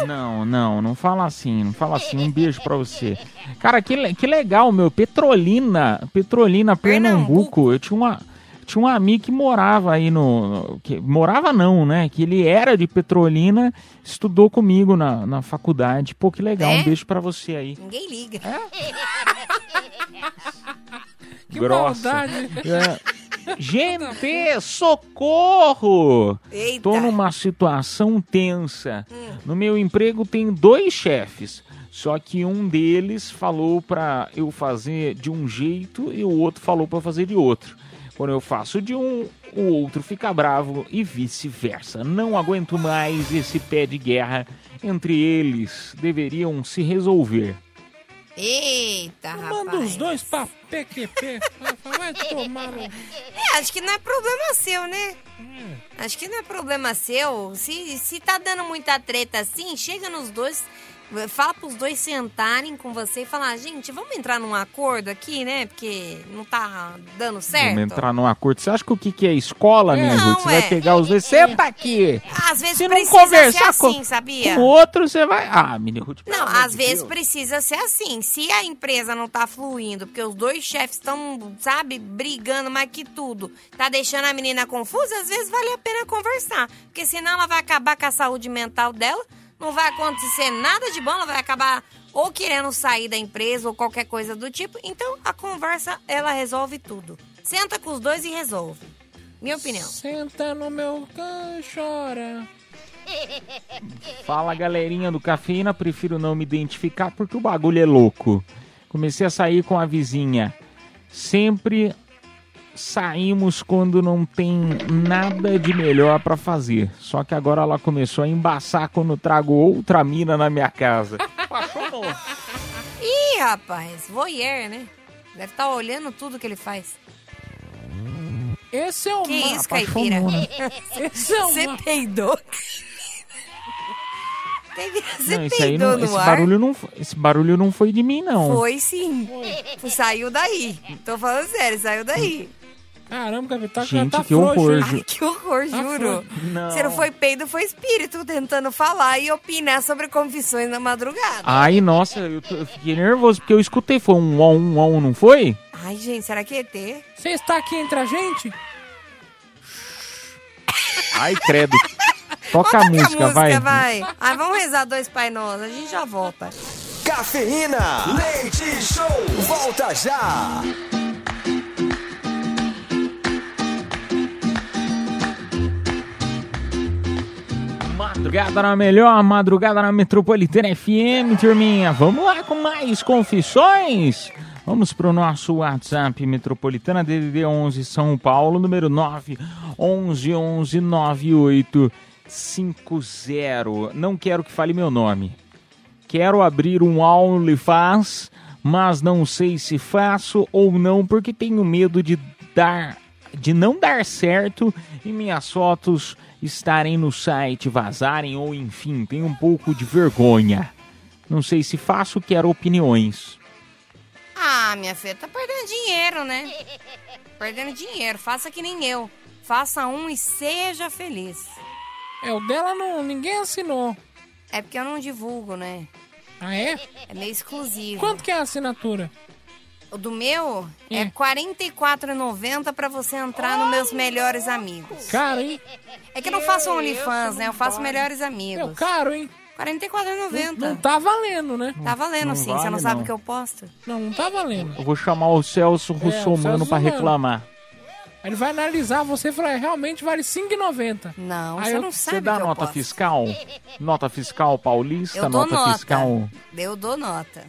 Não, não, não fala assim, não fala assim. Um beijo pra você. Cara, que, que legal, meu. Petrolina, Petrolina, Pernambuco. Eu tinha uma. Tinha um amigo que morava aí no. que, morava não, né? Que ele era de Petrolina, estudou comigo na, na faculdade. Pô, que legal. É? Um beijo pra você aí. Ninguém liga. Que Grossa. maldade. É. Gente, socorro! Eita. Tô numa situação tensa. No meu emprego tem dois chefes. Só que um deles falou pra eu fazer de um jeito e o outro falou eu fazer de outro. Quando eu faço de um, o outro fica bravo e vice-versa. Não aguento mais esse pé de guerra entre eles. Deveriam se resolver. Eita, rapaz. Manda os dois pra PQP. Vai tomar no... É, acho que não é problema seu, né? Acho que não é problema seu. Se, se tá dando muita treta assim, chega nos dois, fala pros dois sentarem com você e falar, gente, vamos entrar num acordo aqui, né? Porque não tá dando certo. Vamos entrar num acordo. Você acha que o que, que é escola, minha Não, Ruth? Você é. vai pegar os dois. Senta aqui! Às vezes Se não conversar assim, com- sabia? Com o outro, você vai. Ah, menino Ruth. Não, às de vezes Deus. precisa ser assim. Se a empresa não tá fluindo, porque os dois chefes estão, sabe, brigando mais que tudo, tá deixando a menina confusa, às vezes vale a pena conversar. Porque senão ela vai acabar com a saúde mental dela, não vai acontecer nada de bom, ela vai acabar ou querendo sair da empresa ou qualquer coisa do tipo. Então a conversa, ela resolve tudo. Senta com os dois e resolve. Minha opinião. Senta no meu can, chora. Fala galerinha do Cafeína, prefiro não me identificar porque o bagulho é louco. Comecei a sair com a vizinha. Sempre saímos quando não tem nada de melhor pra fazer. Só que agora ela começou a embaçar quando trago outra mina na minha casa. Ih, rapaz, voyeur, né? Deve estar olhando tudo que ele faz. Esse é o Que isso, caipira? Esse é o Você peidou? Você Não, esse não, esse ar? barulho não, foi- esse barulho não foi de mim não. Foi sim. Saiu daí. Tô falando sério, saiu daí. Caramba, Gabi, tá, Gente, tá que frouxo, horror. Ai, que horror, Tá juro. frouxo. Não. Você não foi peido, foi espírito tentando falar e opinar sobre confissões na madrugada. Ai, nossa, eu, tô- eu fiquei nervoso porque eu escutei, foi um on, um on, não foi? Ai, gente, será que é ET? Você está aqui entre a gente? Ai, credo. Toca a Toca música, vai. vai. Ai, vamos rezar dois Pai Nosso, a gente já volta. Cafeína, leite show, volta já. Madrugada na melhor, madrugada na Metropolitana FM, turminha. Vamos lá com mais confissões. Vamos pro nosso WhatsApp Metropolitana DDD 11 São Paulo, número 9 11 11 98 50. Não quero que fale meu nome. Quero abrir um OnlyFans, mas não sei se faço ou não porque tenho medo de dar de não dar certo e minhas fotos estarem no site, vazarem ou enfim, tenho um pouco de vergonha. Não sei se faço, quero opiniões. Ah, minha filha, tá perdendo dinheiro, né? Perdendo dinheiro. Faça que nem eu. Faça um e seja feliz. É, o dela não, ninguém assinou. É porque eu não divulgo, né? Ah, é? É meio exclusivo. Quanto que é a assinatura? O do meu é É. R$ 44,90 pra você entrar nos meus melhores amigos. Caro, hein? É que eu não faço OnlyFans, né? Eu faço melhores amigos. Meu, caro, hein? R$ 44,90. Não tá valendo, né? Tá valendo Não sim, você vale, não sabe não. o que eu posto? Não, não tá valendo. Eu vou chamar o Celso Russomano Celso pra reclamar. Aí Ele vai analisar você e falar, é, realmente vale R$ 5,90. Não, Aí você eu- não sabe Você dá que eu nota posto. fiscal? Nota fiscal paulista? Eu dou nota, nota. fiscal. Eu dou nota.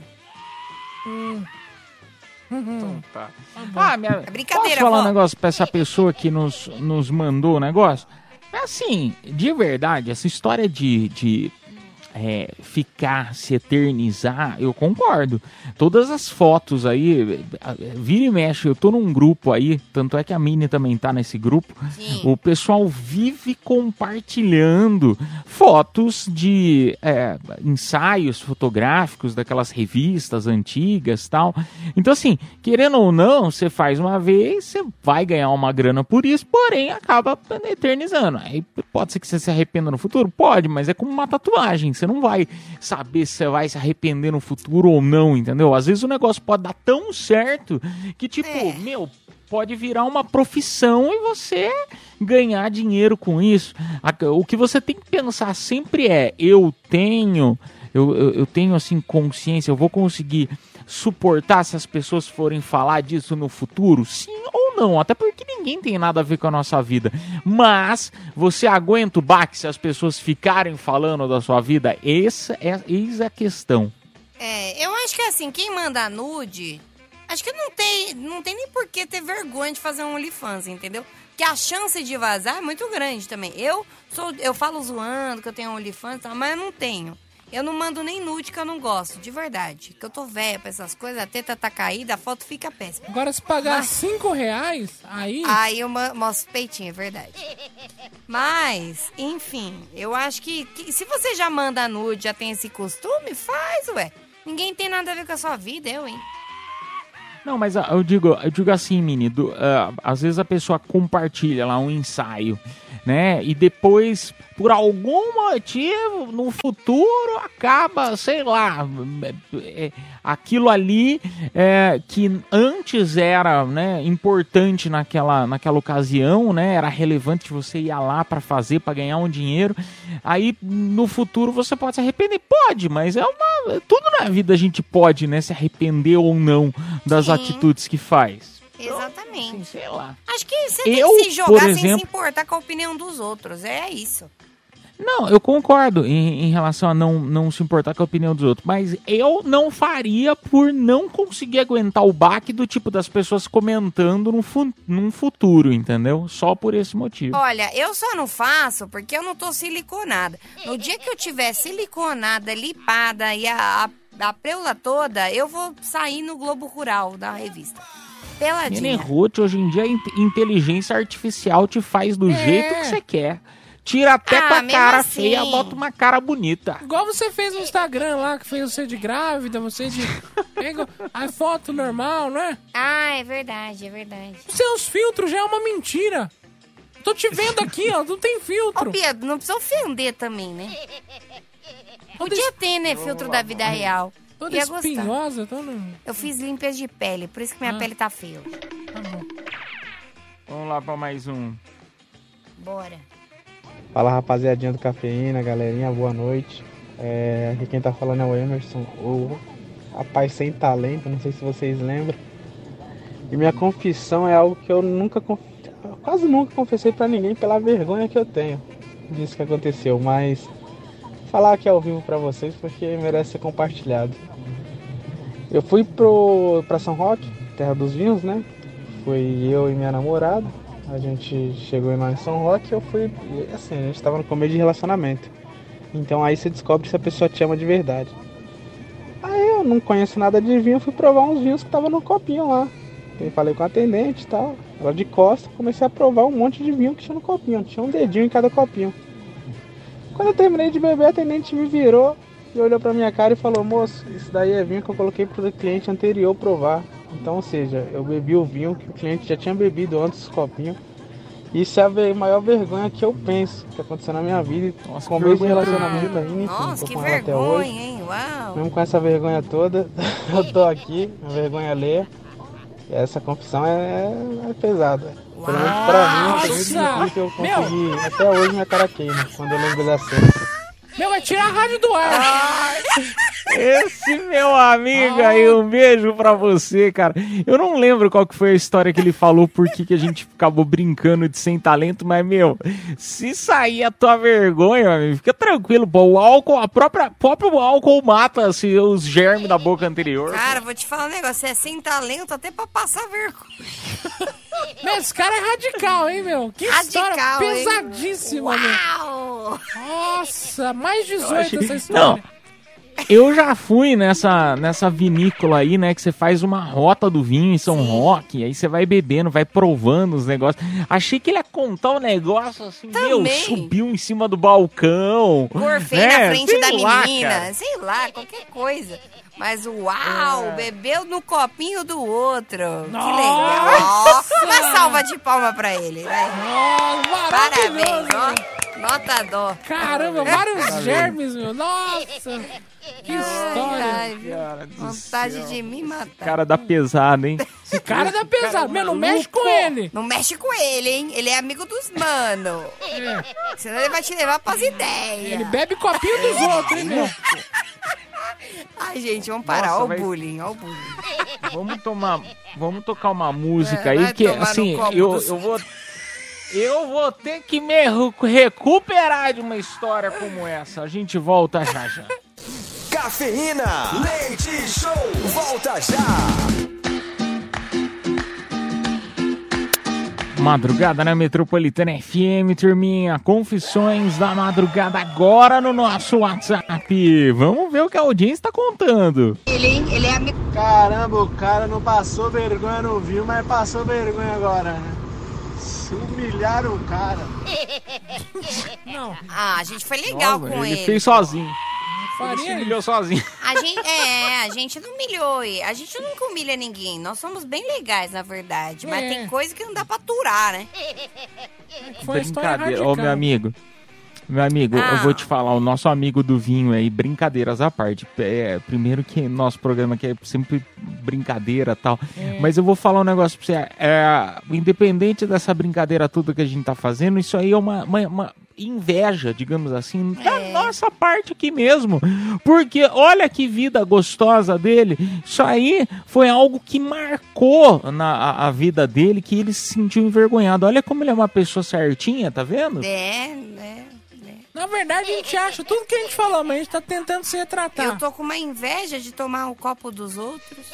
Então tá. Ah, minha... É brincadeira, Posso falar vó. um negócio pra essa pessoa que nos, nos mandou o negócio? É assim, de verdade, essa história de, de é, ficar, se eternizar, eu concordo. Todas as fotos aí, vira e mexe, eu tô num grupo aí, tanto é que a Mini também tá nesse grupo. O pessoal vive compartilhando fotos de é, ensaios fotográficos daquelas revistas antigas tal. Então, assim, querendo ou não, você faz uma vez, você vai ganhar uma grana por isso, porém acaba eternizando. Aí pode ser que você se arrependa no futuro? Pode, mas é como uma tatuagem. Você não vai saber se você vai se arrepender no futuro ou não, entendeu? Às vezes o negócio pode dar tão certo que, tipo, meu, pode virar uma profissão e você ganhar dinheiro com isso. O que você tem que pensar sempre é: eu tenho, eu, eu, eu tenho assim consciência, eu vou conseguir suportar se as pessoas forem falar disso no futuro? Sim ou não? Até porque ninguém tem nada a ver com a nossa vida. Mas você aguenta o baque se as pessoas ficarem falando da sua vida? Essa é, eis a questão. É, eu acho que assim, quem manda nude, acho que não tem, não tem nem por que ter vergonha de fazer um OnlyFans, entendeu? Porque a chance de vazar é muito grande também. Eu sou, eu falo zoando que eu tenho OnlyFans, mas eu não tenho. Eu não mando nem nude que eu não gosto, de verdade. Que eu tô velha pra essas coisas, a teta tá caída, a foto fica péssima. Agora, se pagar 5 reais, aí. Aí eu mo- mostro o peitinho, é verdade. Mas, enfim, eu acho que, que se você já manda nude, já tem esse costume, faz, ué. Ninguém tem nada a ver com a sua vida, eu, hein? Não, mas ah, eu digo, eu digo assim, Mini, do, ah, às vezes a pessoa compartilha lá um ensaio, né? E depois, por algum motivo, no futuro, acaba, sei lá, é, aquilo ali é, que antes era né, importante naquela, naquela ocasião, né? Era relevante você ia lá para fazer, para ganhar um dinheiro. Aí no futuro você pode se arrepender? Pode, mas é uma. Tudo na vida a gente pode, né? Se arrepender ou não das Sim. atitudes que faz. Exatamente. sei lá. Acho que você Eu, tem que se por jogar sem se exemplo- importar com a opinião dos outros. É isso. Não, eu concordo em, em relação a não, não se importar com a opinião dos outros, mas eu não faria por não conseguir aguentar o baque do tipo das pessoas comentando no fu num futuro, entendeu? Só por esse motivo. Olha, eu só não faço porque eu não tô siliconada. No dia que eu tiver siliconada, lipada e a, a, a preula toda, eu vou sair no Globo Rural da revista. Nene Peladinha. Ruth, hoje em dia inteligência artificial te faz do É. jeito que você quer. Tira até Ah, tua cara assim. feia, bota uma cara bonita. Igual você fez no Instagram lá, que fez você de grávida, você de. Pega a foto normal, não é? Ah, é verdade, é verdade. Seus filtros já é uma mentira. Tô te vendo aqui, ó, não tem filtro. Ô, Pedro, não precisa ofender também, né? Podia ter, né, filtro da vida real. Toda Ia gostar. espinhosa, toda... Eu fiz limpeza de pele, por isso que minha Ah. pele tá feia. hoje. Vamos lá pra mais um. Bora. Fala rapaziadinha do Cafeína, galerinha, boa noite. É, aqui quem tá falando é o Emerson, o rapaz sem talento, não sei se vocês lembram. E minha confissão é algo que eu nunca, quase nunca confessei pra ninguém pela vergonha que eu tenho disso que aconteceu, mas falar aqui ao vivo pra vocês porque merece ser compartilhado. Eu fui pro, pra São Roque, terra dos vinhos, né? Foi eu e minha namorada. A gente chegou lá em São Roque eu fui. Assim, a gente tava no começo de relacionamento. Então aí você descobre se a pessoa te ama de verdade. Aí eu não conheço nada de vinho, fui provar uns vinhos que tava no copinho lá. Eu falei com a atendente e tal. Ela de costa, comecei a provar um monte de vinho que tinha no copinho. Tinha um dedinho em cada copinho. Quando eu terminei de beber, a atendente me virou e olhou pra minha cara e falou: Moço, isso daí é vinho que eu coloquei pro cliente anterior provar. Então, ou seja, eu bebi o vinho que o cliente já tinha bebido antes dos copinhos. Isso é a maior vergonha que eu penso que aconteceu na minha vida. Nossa, de vergonha. relacionamento ainda, enfim, Nossa, tô que com ela até vergonha, hoje. hein? Uau. Mesmo com essa vergonha toda, eu tô aqui, a vergonha alheia. E essa confissão é, é pesada. Pelo menos pra mim, é muito difícil eu conseguir. Até hoje minha cara queima quando eu lembro da cena. Meu, vai tirar a rádio do ar. Esse meu amigo aí, um beijo pra você, cara. Eu não lembro qual que foi a história que ele falou, por que que a gente acabou brincando de sem talento, mas, meu, se sair a tua vergonha, amigo, fica tranquilo, pô. O álcool, a própria, próprio álcool mata assim, os germes da boca anterior. Cara, vou te falar um negócio, você é sem talento até pra passar vergonha. Meu, esse cara é radical, hein, meu? Que Radical, história hein? pesadíssima, Uau! meu. Nossa, mais 18 achei- essa história. Não. Eu já fui nessa, nessa vinícola aí, né? Que você faz uma rota do vinho em São Roque, aí você vai bebendo, vai provando os negócios. Achei que ele ia contar um negócio assim, meu, Também. subiu em cima do balcão. Gorfei né? na frente Sei da lá, menina, cara. sei lá, qualquer coisa. Mas uau, É. bebeu no copinho do outro. Que Nossa! legal. Ó, uma salva de palma pra ele, vai. Parabéns, ó. Nota dó. Caramba, vários germes, meu. Nossa, que história. Ai, viu? Vontade de me matar. Cara da pesada, hein? Esse cara dá pesado. Meu, não mexe com ele. Não mexe com ele, hein? Ele é amigo dos mano. Senão ele vai te levar pras ideias. Ele bebe copinho dos outros, hein, meu? Ai, gente, vamos parar. Nossa, Ó o bullying, ó o bullying. Vamos tomar, vamos tocar uma música É, aí que assim, eu, dos- eu vou eu vou ter que me recu- recuperar de uma história como essa. A gente volta já já. Cafeína, leite show, volta já. Madrugada na Metropolitana FM, turminha. Confissões da madrugada agora no nosso WhatsApp. Vamos ver o que a audiência tá contando. Ele, hein? Ele é amigo. Caramba, o cara não passou vergonha no viu, mas passou vergonha agora, né? Se humilharam o cara. Não. Ah, a gente foi legal Nossa, com ele ele. fez sozinho. Ele Faria se humilhou sozinho. A gente, é, a gente não humilhou. A gente nunca humilha ninguém. Nós somos bem legais, na verdade. Mas É. tem coisa que não dá pra aturar, né? Foi Brincadeira. Ô, meu amigo. Meu amigo, eu Ah. vou te falar, o nosso amigo do vinho aí, brincadeiras à parte. É, primeiro que nosso programa aqui é sempre brincadeira e tal. É. Mas eu vou falar um negócio pra você. É, independente dessa brincadeira toda que a gente tá fazendo, isso aí é uma, uma- uma inveja, digamos assim, da nossa parte aqui mesmo. Porque olha que vida gostosa dele. Isso aí foi algo que marcou na, a, a vida dele, que ele se sentiu envergonhado. Olha como ele é uma pessoa certinha, tá vendo? É, é. Na verdade, a gente acha tudo que a gente falou, mas a gente tá tentando se retratar. Eu tô com uma inveja de tomar o copo dos outros.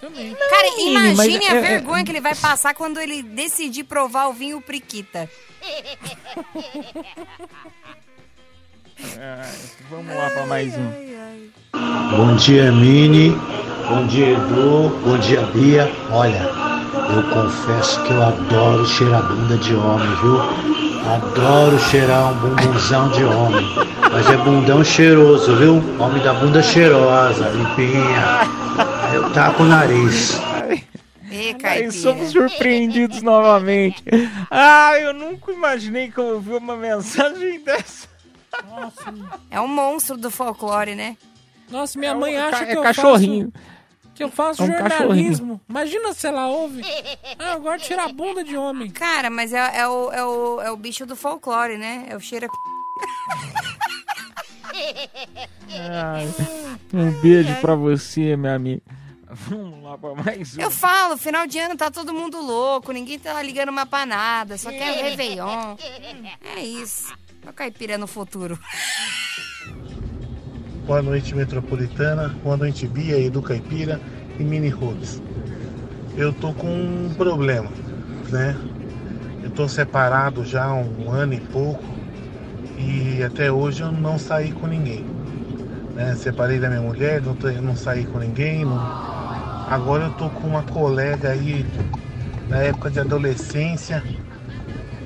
Também. Cara, menino, mas imagine a é- é- vergonha que ele vai passar quando ele decidir provar o vinho Priquita. Vamos lá pra mais um. Bom dia, Mini. Bom dia, Edu. Bom dia, Bia. Olha, eu confesso que eu adoro cheirar bunda de homem, viu? Adoro cheirar um bumbumzão de homem. Mas é bundão cheiroso, viu? Homem da bunda cheirosa, limpinha. Eu taco o nariz. Ê, Aí somos surpreendidos novamente. Ah, eu nunca imaginei que eu ouvi uma mensagem dessa. É um monstro do folclore, né? Nossa, minha É um mãe acha ca- que é eu cachorrinho. faço... Que eu faço É um jornalismo. Imagina se ela ouve. Ah, eu gosto de tirar a bunda de homem. Cara, mas é, é o, é, o, é o bicho do folclore, né? É o cheiro. Ai, um beijo pra você, meu amigo. Vamos lá pra mais um. Eu falo, final de ano tá todo mundo louco, ninguém tá ligando uma pra nada, só quer o Réveillon. É isso. O caipira no futuro. Boa noite, Metropolitana. Boa noite, Bia, Edu Caipira e Mini Rhodes. Eu tô com um problema, né? Eu tô separado já há um ano e pouco e até hoje eu não saí com ninguém. Né? Separei da minha mulher, não, tô- não saí com ninguém. não- Agora eu tô com uma colega aí na época de adolescência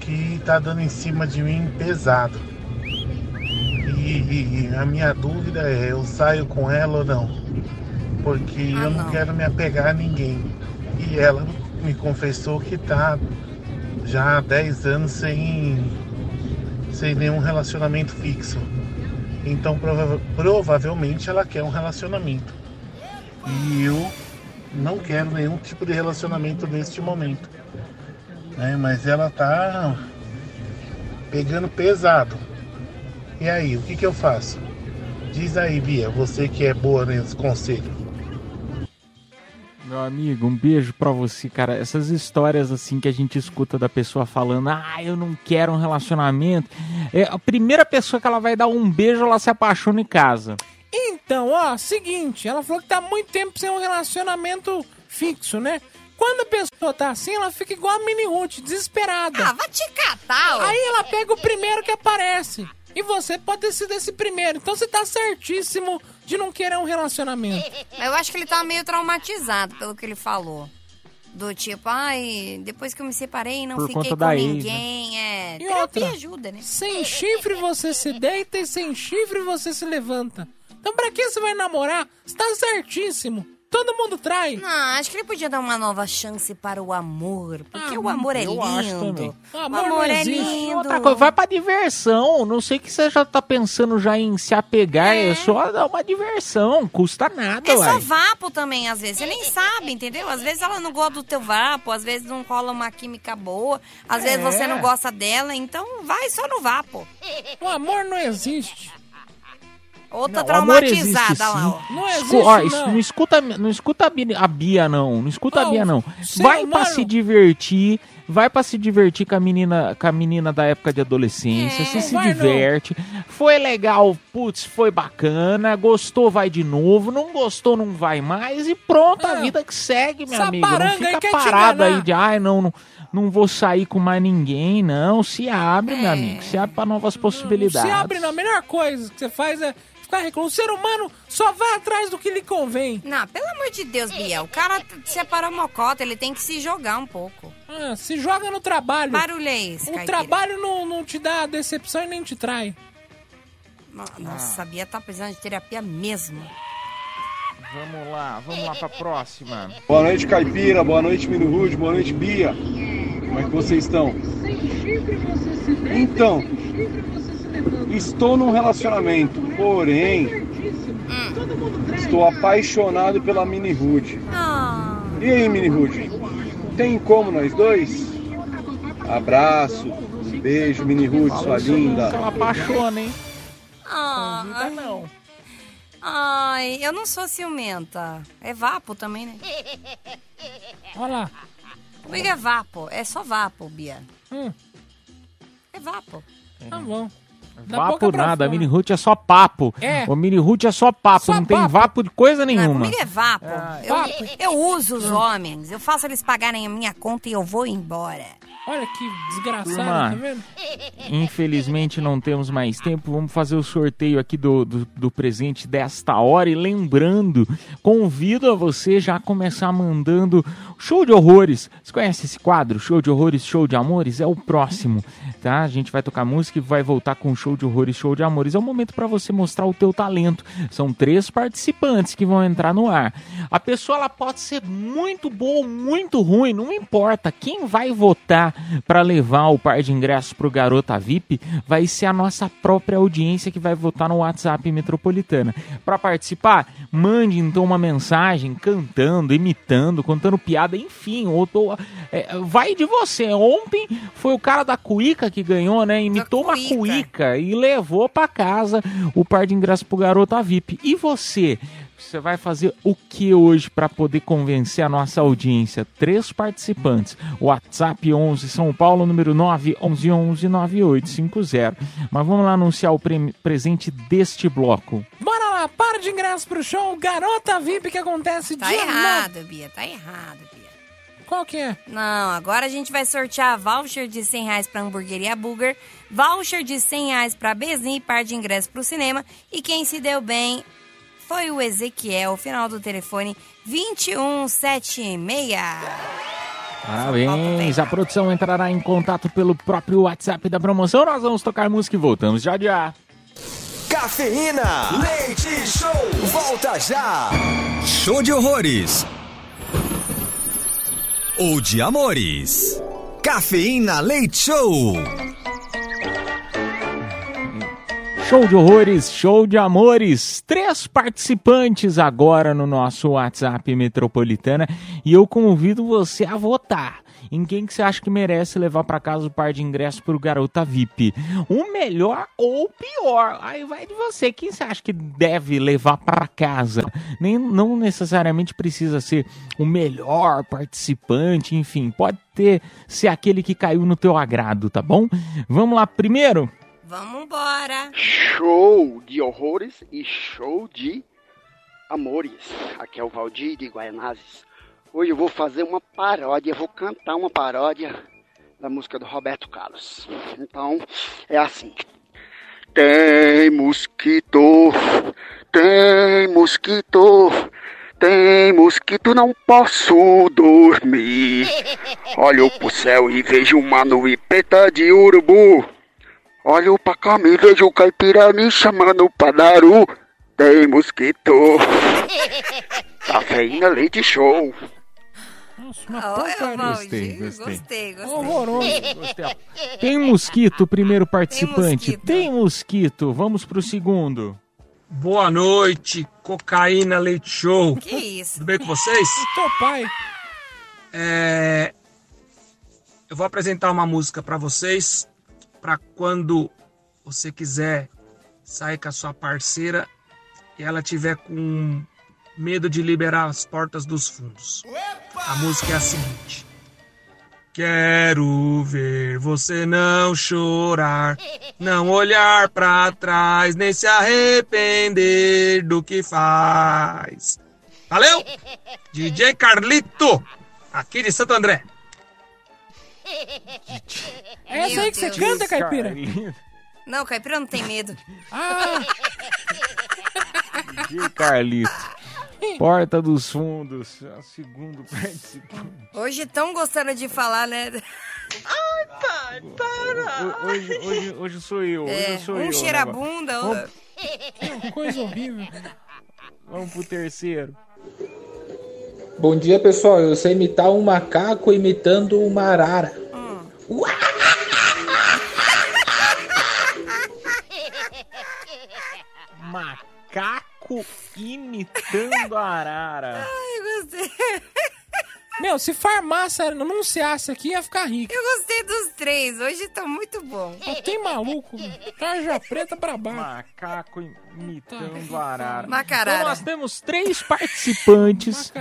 que tá dando em cima de mim pesado. E, e- a minha dúvida é, eu saio com ela ou não? Porque eu não, quero me apegar a ninguém. E ela me confessou que tá já há 10 anos sem, sem nenhum relacionamento fixo. Então prova- provavelmente ela quer um relacionamento. E eu não quero nenhum tipo de relacionamento neste momento. Né? Mas ela tá pegando pesado. E aí, o que, que eu faço? Diz aí, Bia, você que é boa nesse conselho. Meu amigo, um beijo pra você, cara. Essas histórias assim que a gente escuta da pessoa falando, ah, eu não quero um relacionamento. É a primeira pessoa que ela vai dar um beijo, ela se apaixona em casa. Então, ó, seguinte, ela falou que tá há muito tempo sem um relacionamento fixo, né? Quando a pessoa tá assim, ela fica igual a Mini Ruth, desesperada. Ah, vai te catar, ó. Aí ela pega o primeiro que aparece. E você pode ter sido esse primeiro. Então você tá certíssimo de não querer um relacionamento. Eu acho que ele tá meio traumatizado pelo que ele falou. Do tipo, ai, depois que eu me separei, não Por fiquei conta com da ex, ninguém. É, E outra, ajuda, né? sem chifre você se deita e sem chifre você se levanta. Então pra que você vai namorar? Você tá certíssimo. Todo mundo trai. Não, acho que ele podia dar uma nova chance para o amor. Porque Ah, o amor é lindo. O O amor amor, não é existe. lindo. Outra coisa, vai pra diversão. Não sei que você já tá pensando já em se apegar. É, só dar uma diversão. Custa nada, É só uai. vapo também, às vezes. Você nem sabe, entendeu? Às vezes ela não gosta do teu vapo, às vezes não rola uma química boa, às vezes É. você não gosta dela, então vai só no vapo. O amor não existe. Outra Não, existe, traumatizada lá, ó. Não existe, ó, não. não escuta, não escuta a Bia, a Bia, não. Não escuta a Bia, não. Vai pra humano- se divertir. Vai pra se divertir com a menina, com a menina da época de adolescência. Você se não. diverte. Foi legal, putz, foi bacana. Gostou, vai de novo. Não gostou, não vai mais. E pronto, a É. vida que segue, minha amiga. Não fica parada aí de, ai, não, não, não vou sair com mais ninguém, não. Se abre, meu amigo. Se abre pra novas possibilidades. Se abre, não. A melhor coisa que você faz é ficar reclamando. O ser humano só vai atrás do que lhe convém. Não, pelo amor de Deus, Biel. O cara separou a mocota, ele tem que se jogar um pouco. Ah, se joga no trabalho. Barulho é esse, O Caipira? trabalho não, não te dá decepção e nem te trai. No- Nossa, a Bia tá precisando de terapia mesmo. Vamos lá, vamos lá pra próxima. Boa noite, Caipira. Boa noite, Mino Rude. Boa noite, Bia. Como é que vocês estão? Então, estou num relacionamento, porém, estou apaixonado pela Mini Rude. E aí, Mini Rude? Tem como nós dois? Abraço, um beijo, Mini Rude, sua linda. Ela apaixona, hein? Ah, Convida não. Ai, eu não sou ciumenta. É vapo também, né? Olha lá. Comigo é vapo. É só vapo, Bia. Hum. É vapo. Tá bom. Vapo nada, fora. mini root é só papo. É. O mini root é só papo, Só não tem papo. vapo de coisa Não, nenhuma. comigo é vapo. eu, vapo. eu uso os homens. Eu faço eles pagarem a minha conta e eu vou embora. Olha que desgraçado, Turma. tá vendo? Infelizmente não temos mais tempo. Vamos fazer o sorteio aqui do, do, do presente desta hora. E lembrando, convido a você já a começar mandando show de horrores. Você conhece esse quadro? Show de horrores, show de amores? É o próximo, tá? A gente vai tocar música e vai voltar com show de horrores, show de amores. É o momento para você mostrar o teu talento. São três participantes que vão entrar no ar. A pessoa ela pode ser muito boa ou muito ruim, não importa. Quem vai votar para levar o par de ingressos pro Garota VIP vai ser a nossa própria audiência que vai votar no WhatsApp Metropolitana. Para participar, mande então uma mensagem cantando, imitando, contando piada, enfim, ou tô- é, vai de você. Ontem foi o cara da cuíca que ganhou, né? Imitou uma cuíca e levou para casa o par de ingressos pro Garota VIP. E você? Você vai fazer o que hoje para poder convencer a nossa audiência? Três participantes. WhatsApp 11 São Paulo, número 9 11 11 9850. Mas vamos lá anunciar o pre- presente deste bloco. Bora lá, para de ingresso pro show Garota VIP que acontece Tá dia errado, Bia. Tá errado, Bia. Qual que é? Não, agora a gente vai sortear voucher de 100 reais pra hamburgueria Burger, voucher de 100 reais pra Bezinha e par de ingressos pro cinema. E quem se deu bem foi o Ezequiel, final do telefone 2176. Parabéns! A produção entrará em contato pelo próprio WhatsApp da promoção. Nós vamos tocar música e voltamos já já. Cafeína, leite show, volta já. Show de horrores. Ou de amores. Cafeína Leite Show. Show de horrores, show de amores. Três participantes agora no nosso WhatsApp Metropolitana e eu convido você a votar. Em quem que você acha que merece levar para casa o par de ingressos pro Garota VIP? O melhor ou o pior? Aí vai de você. Quem você acha que deve levar para casa? Nem, não necessariamente precisa ser o melhor participante, enfim, pode ter ser aquele que caiu no teu agrado, tá bom? Vamos lá primeiro? Vamos embora. Show de horrores e show de amores. Aqui é o Valdir de Guaianazes. Hoje eu vou fazer uma paródia, vou cantar uma paródia da música do Roberto Carlos. Então, é assim. Tem mosquito, tem mosquito, tem mosquito, não posso dormir. Olho pro céu e vejo uma preta de urubu. Olho pra cá e vejo o caipira me chamando pra dar o Tem mosquito. Cafeína Leite Show. Olha, Gostei, Valdir, gostei. gostei, gostei. Horroroso. Tem mosquito, primeiro participante. Tem mosquito. Vamos pro segundo. Boa noite, Cocaína Leite Show. Que isso? Tudo bem com vocês? Teu pai. É, Eu vou apresentar uma música pra vocês, pra quando você quiser sair com a sua parceira e ela tiver com medo de liberar as portas dos fundos. A música é a seguinte: Quero ver você não chorar, não olhar pra trás, nem se arrepender do que faz. Valeu? DJ Carlito, aqui de Santo André. É essa aí que você canta, Caipira? Não, Caipira não tem medo. Ah, E Carlito. Porta dos Fundos. É o segundo participante. Hoje tão gostando de falar, né? Ai, pai, para. Hoje, hoje, hoje sou eu. É, hoje sou um eu. cheira a né? bunda, Vamos, que coisa horrível. vamos pro terceiro. Bom dia, pessoal. Eu sei imitar um macaco imitando uma arara. Macaco imitando a arara. Ai, gostei. Meu, se farmácia anunciasse aqui, ia ficar rico. Eu gostei dos três. Hoje tá muito bom. Só tem maluco, tarja preta pra baixo. Macaco imitando a arara. Macarara. Então nós temos três participantes.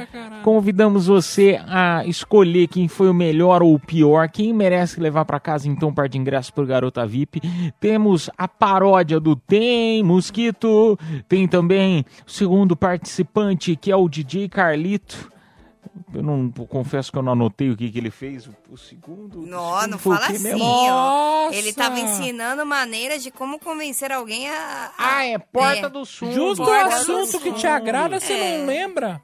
Convidamos você a escolher quem foi o melhor ou o pior, quem merece levar pra casa então um par de ingressos pro Garota VIP. Temos a paródia do Tem Mosquito, tem também o segundo participante que é o DJ Carlito. Eu não confesso que eu não anotei o que, que ele fez. O, o segundo. Não, não fala assim, mesmo? ó. Nossa! Ele tava ensinando maneiras de como convencer alguém a. Ah, é Porta do Sul. Justo o Porta do assunto que te agrada, você É. não lembra?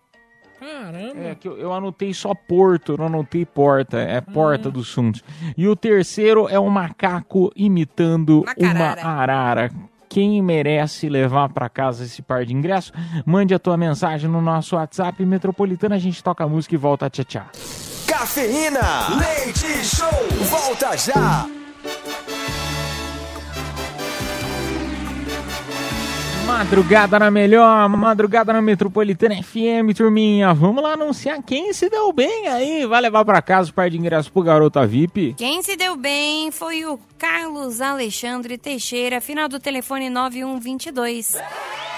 Caramba. É que eu, eu anotei só Porto, eu não anotei Porta, é Porta dos Fundos. E o terceiro é um macaco imitando Macarara. uma arara. Quem merece levar pra casa esse par de ingressos? Mande a tua mensagem no nosso WhatsApp Metropolitana, a gente toca a música e volta tchau, tchau. Cafeína. Leite Show. Volta já. Madrugada na melhor, madrugada na Metropolitana FM, turminha. Vamos lá anunciar quem se deu bem aí. Vai levar pra casa o par de ingressos pro Garota VIP? Quem se deu bem foi o Carlos Alexandre Teixeira, final do telefone 9122.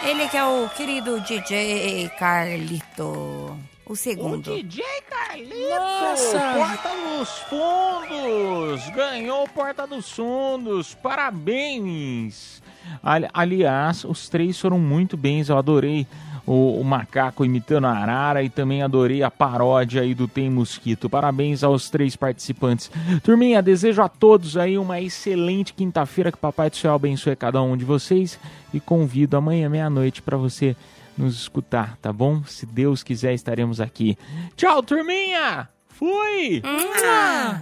Ele que é o querido DJ Carlito. O segundo. DJ Carlito, Nossa! Porta dos Fundos, ganhou Porta dos Fundos, parabéns! Ali- aliás, os três foram muito bens, eu adorei o, o macaco imitando a arara e também adorei a paródia aí do Tem Mosquito. Parabéns aos três participantes. Turminha, desejo a todos aí uma excelente quinta-feira, que Papai do Céu abençoe cada um de vocês e convido amanhã meia-noite para você nos escutar, tá bom? Se Deus quiser, estaremos aqui. Tchau, turminha! Fui! Ah.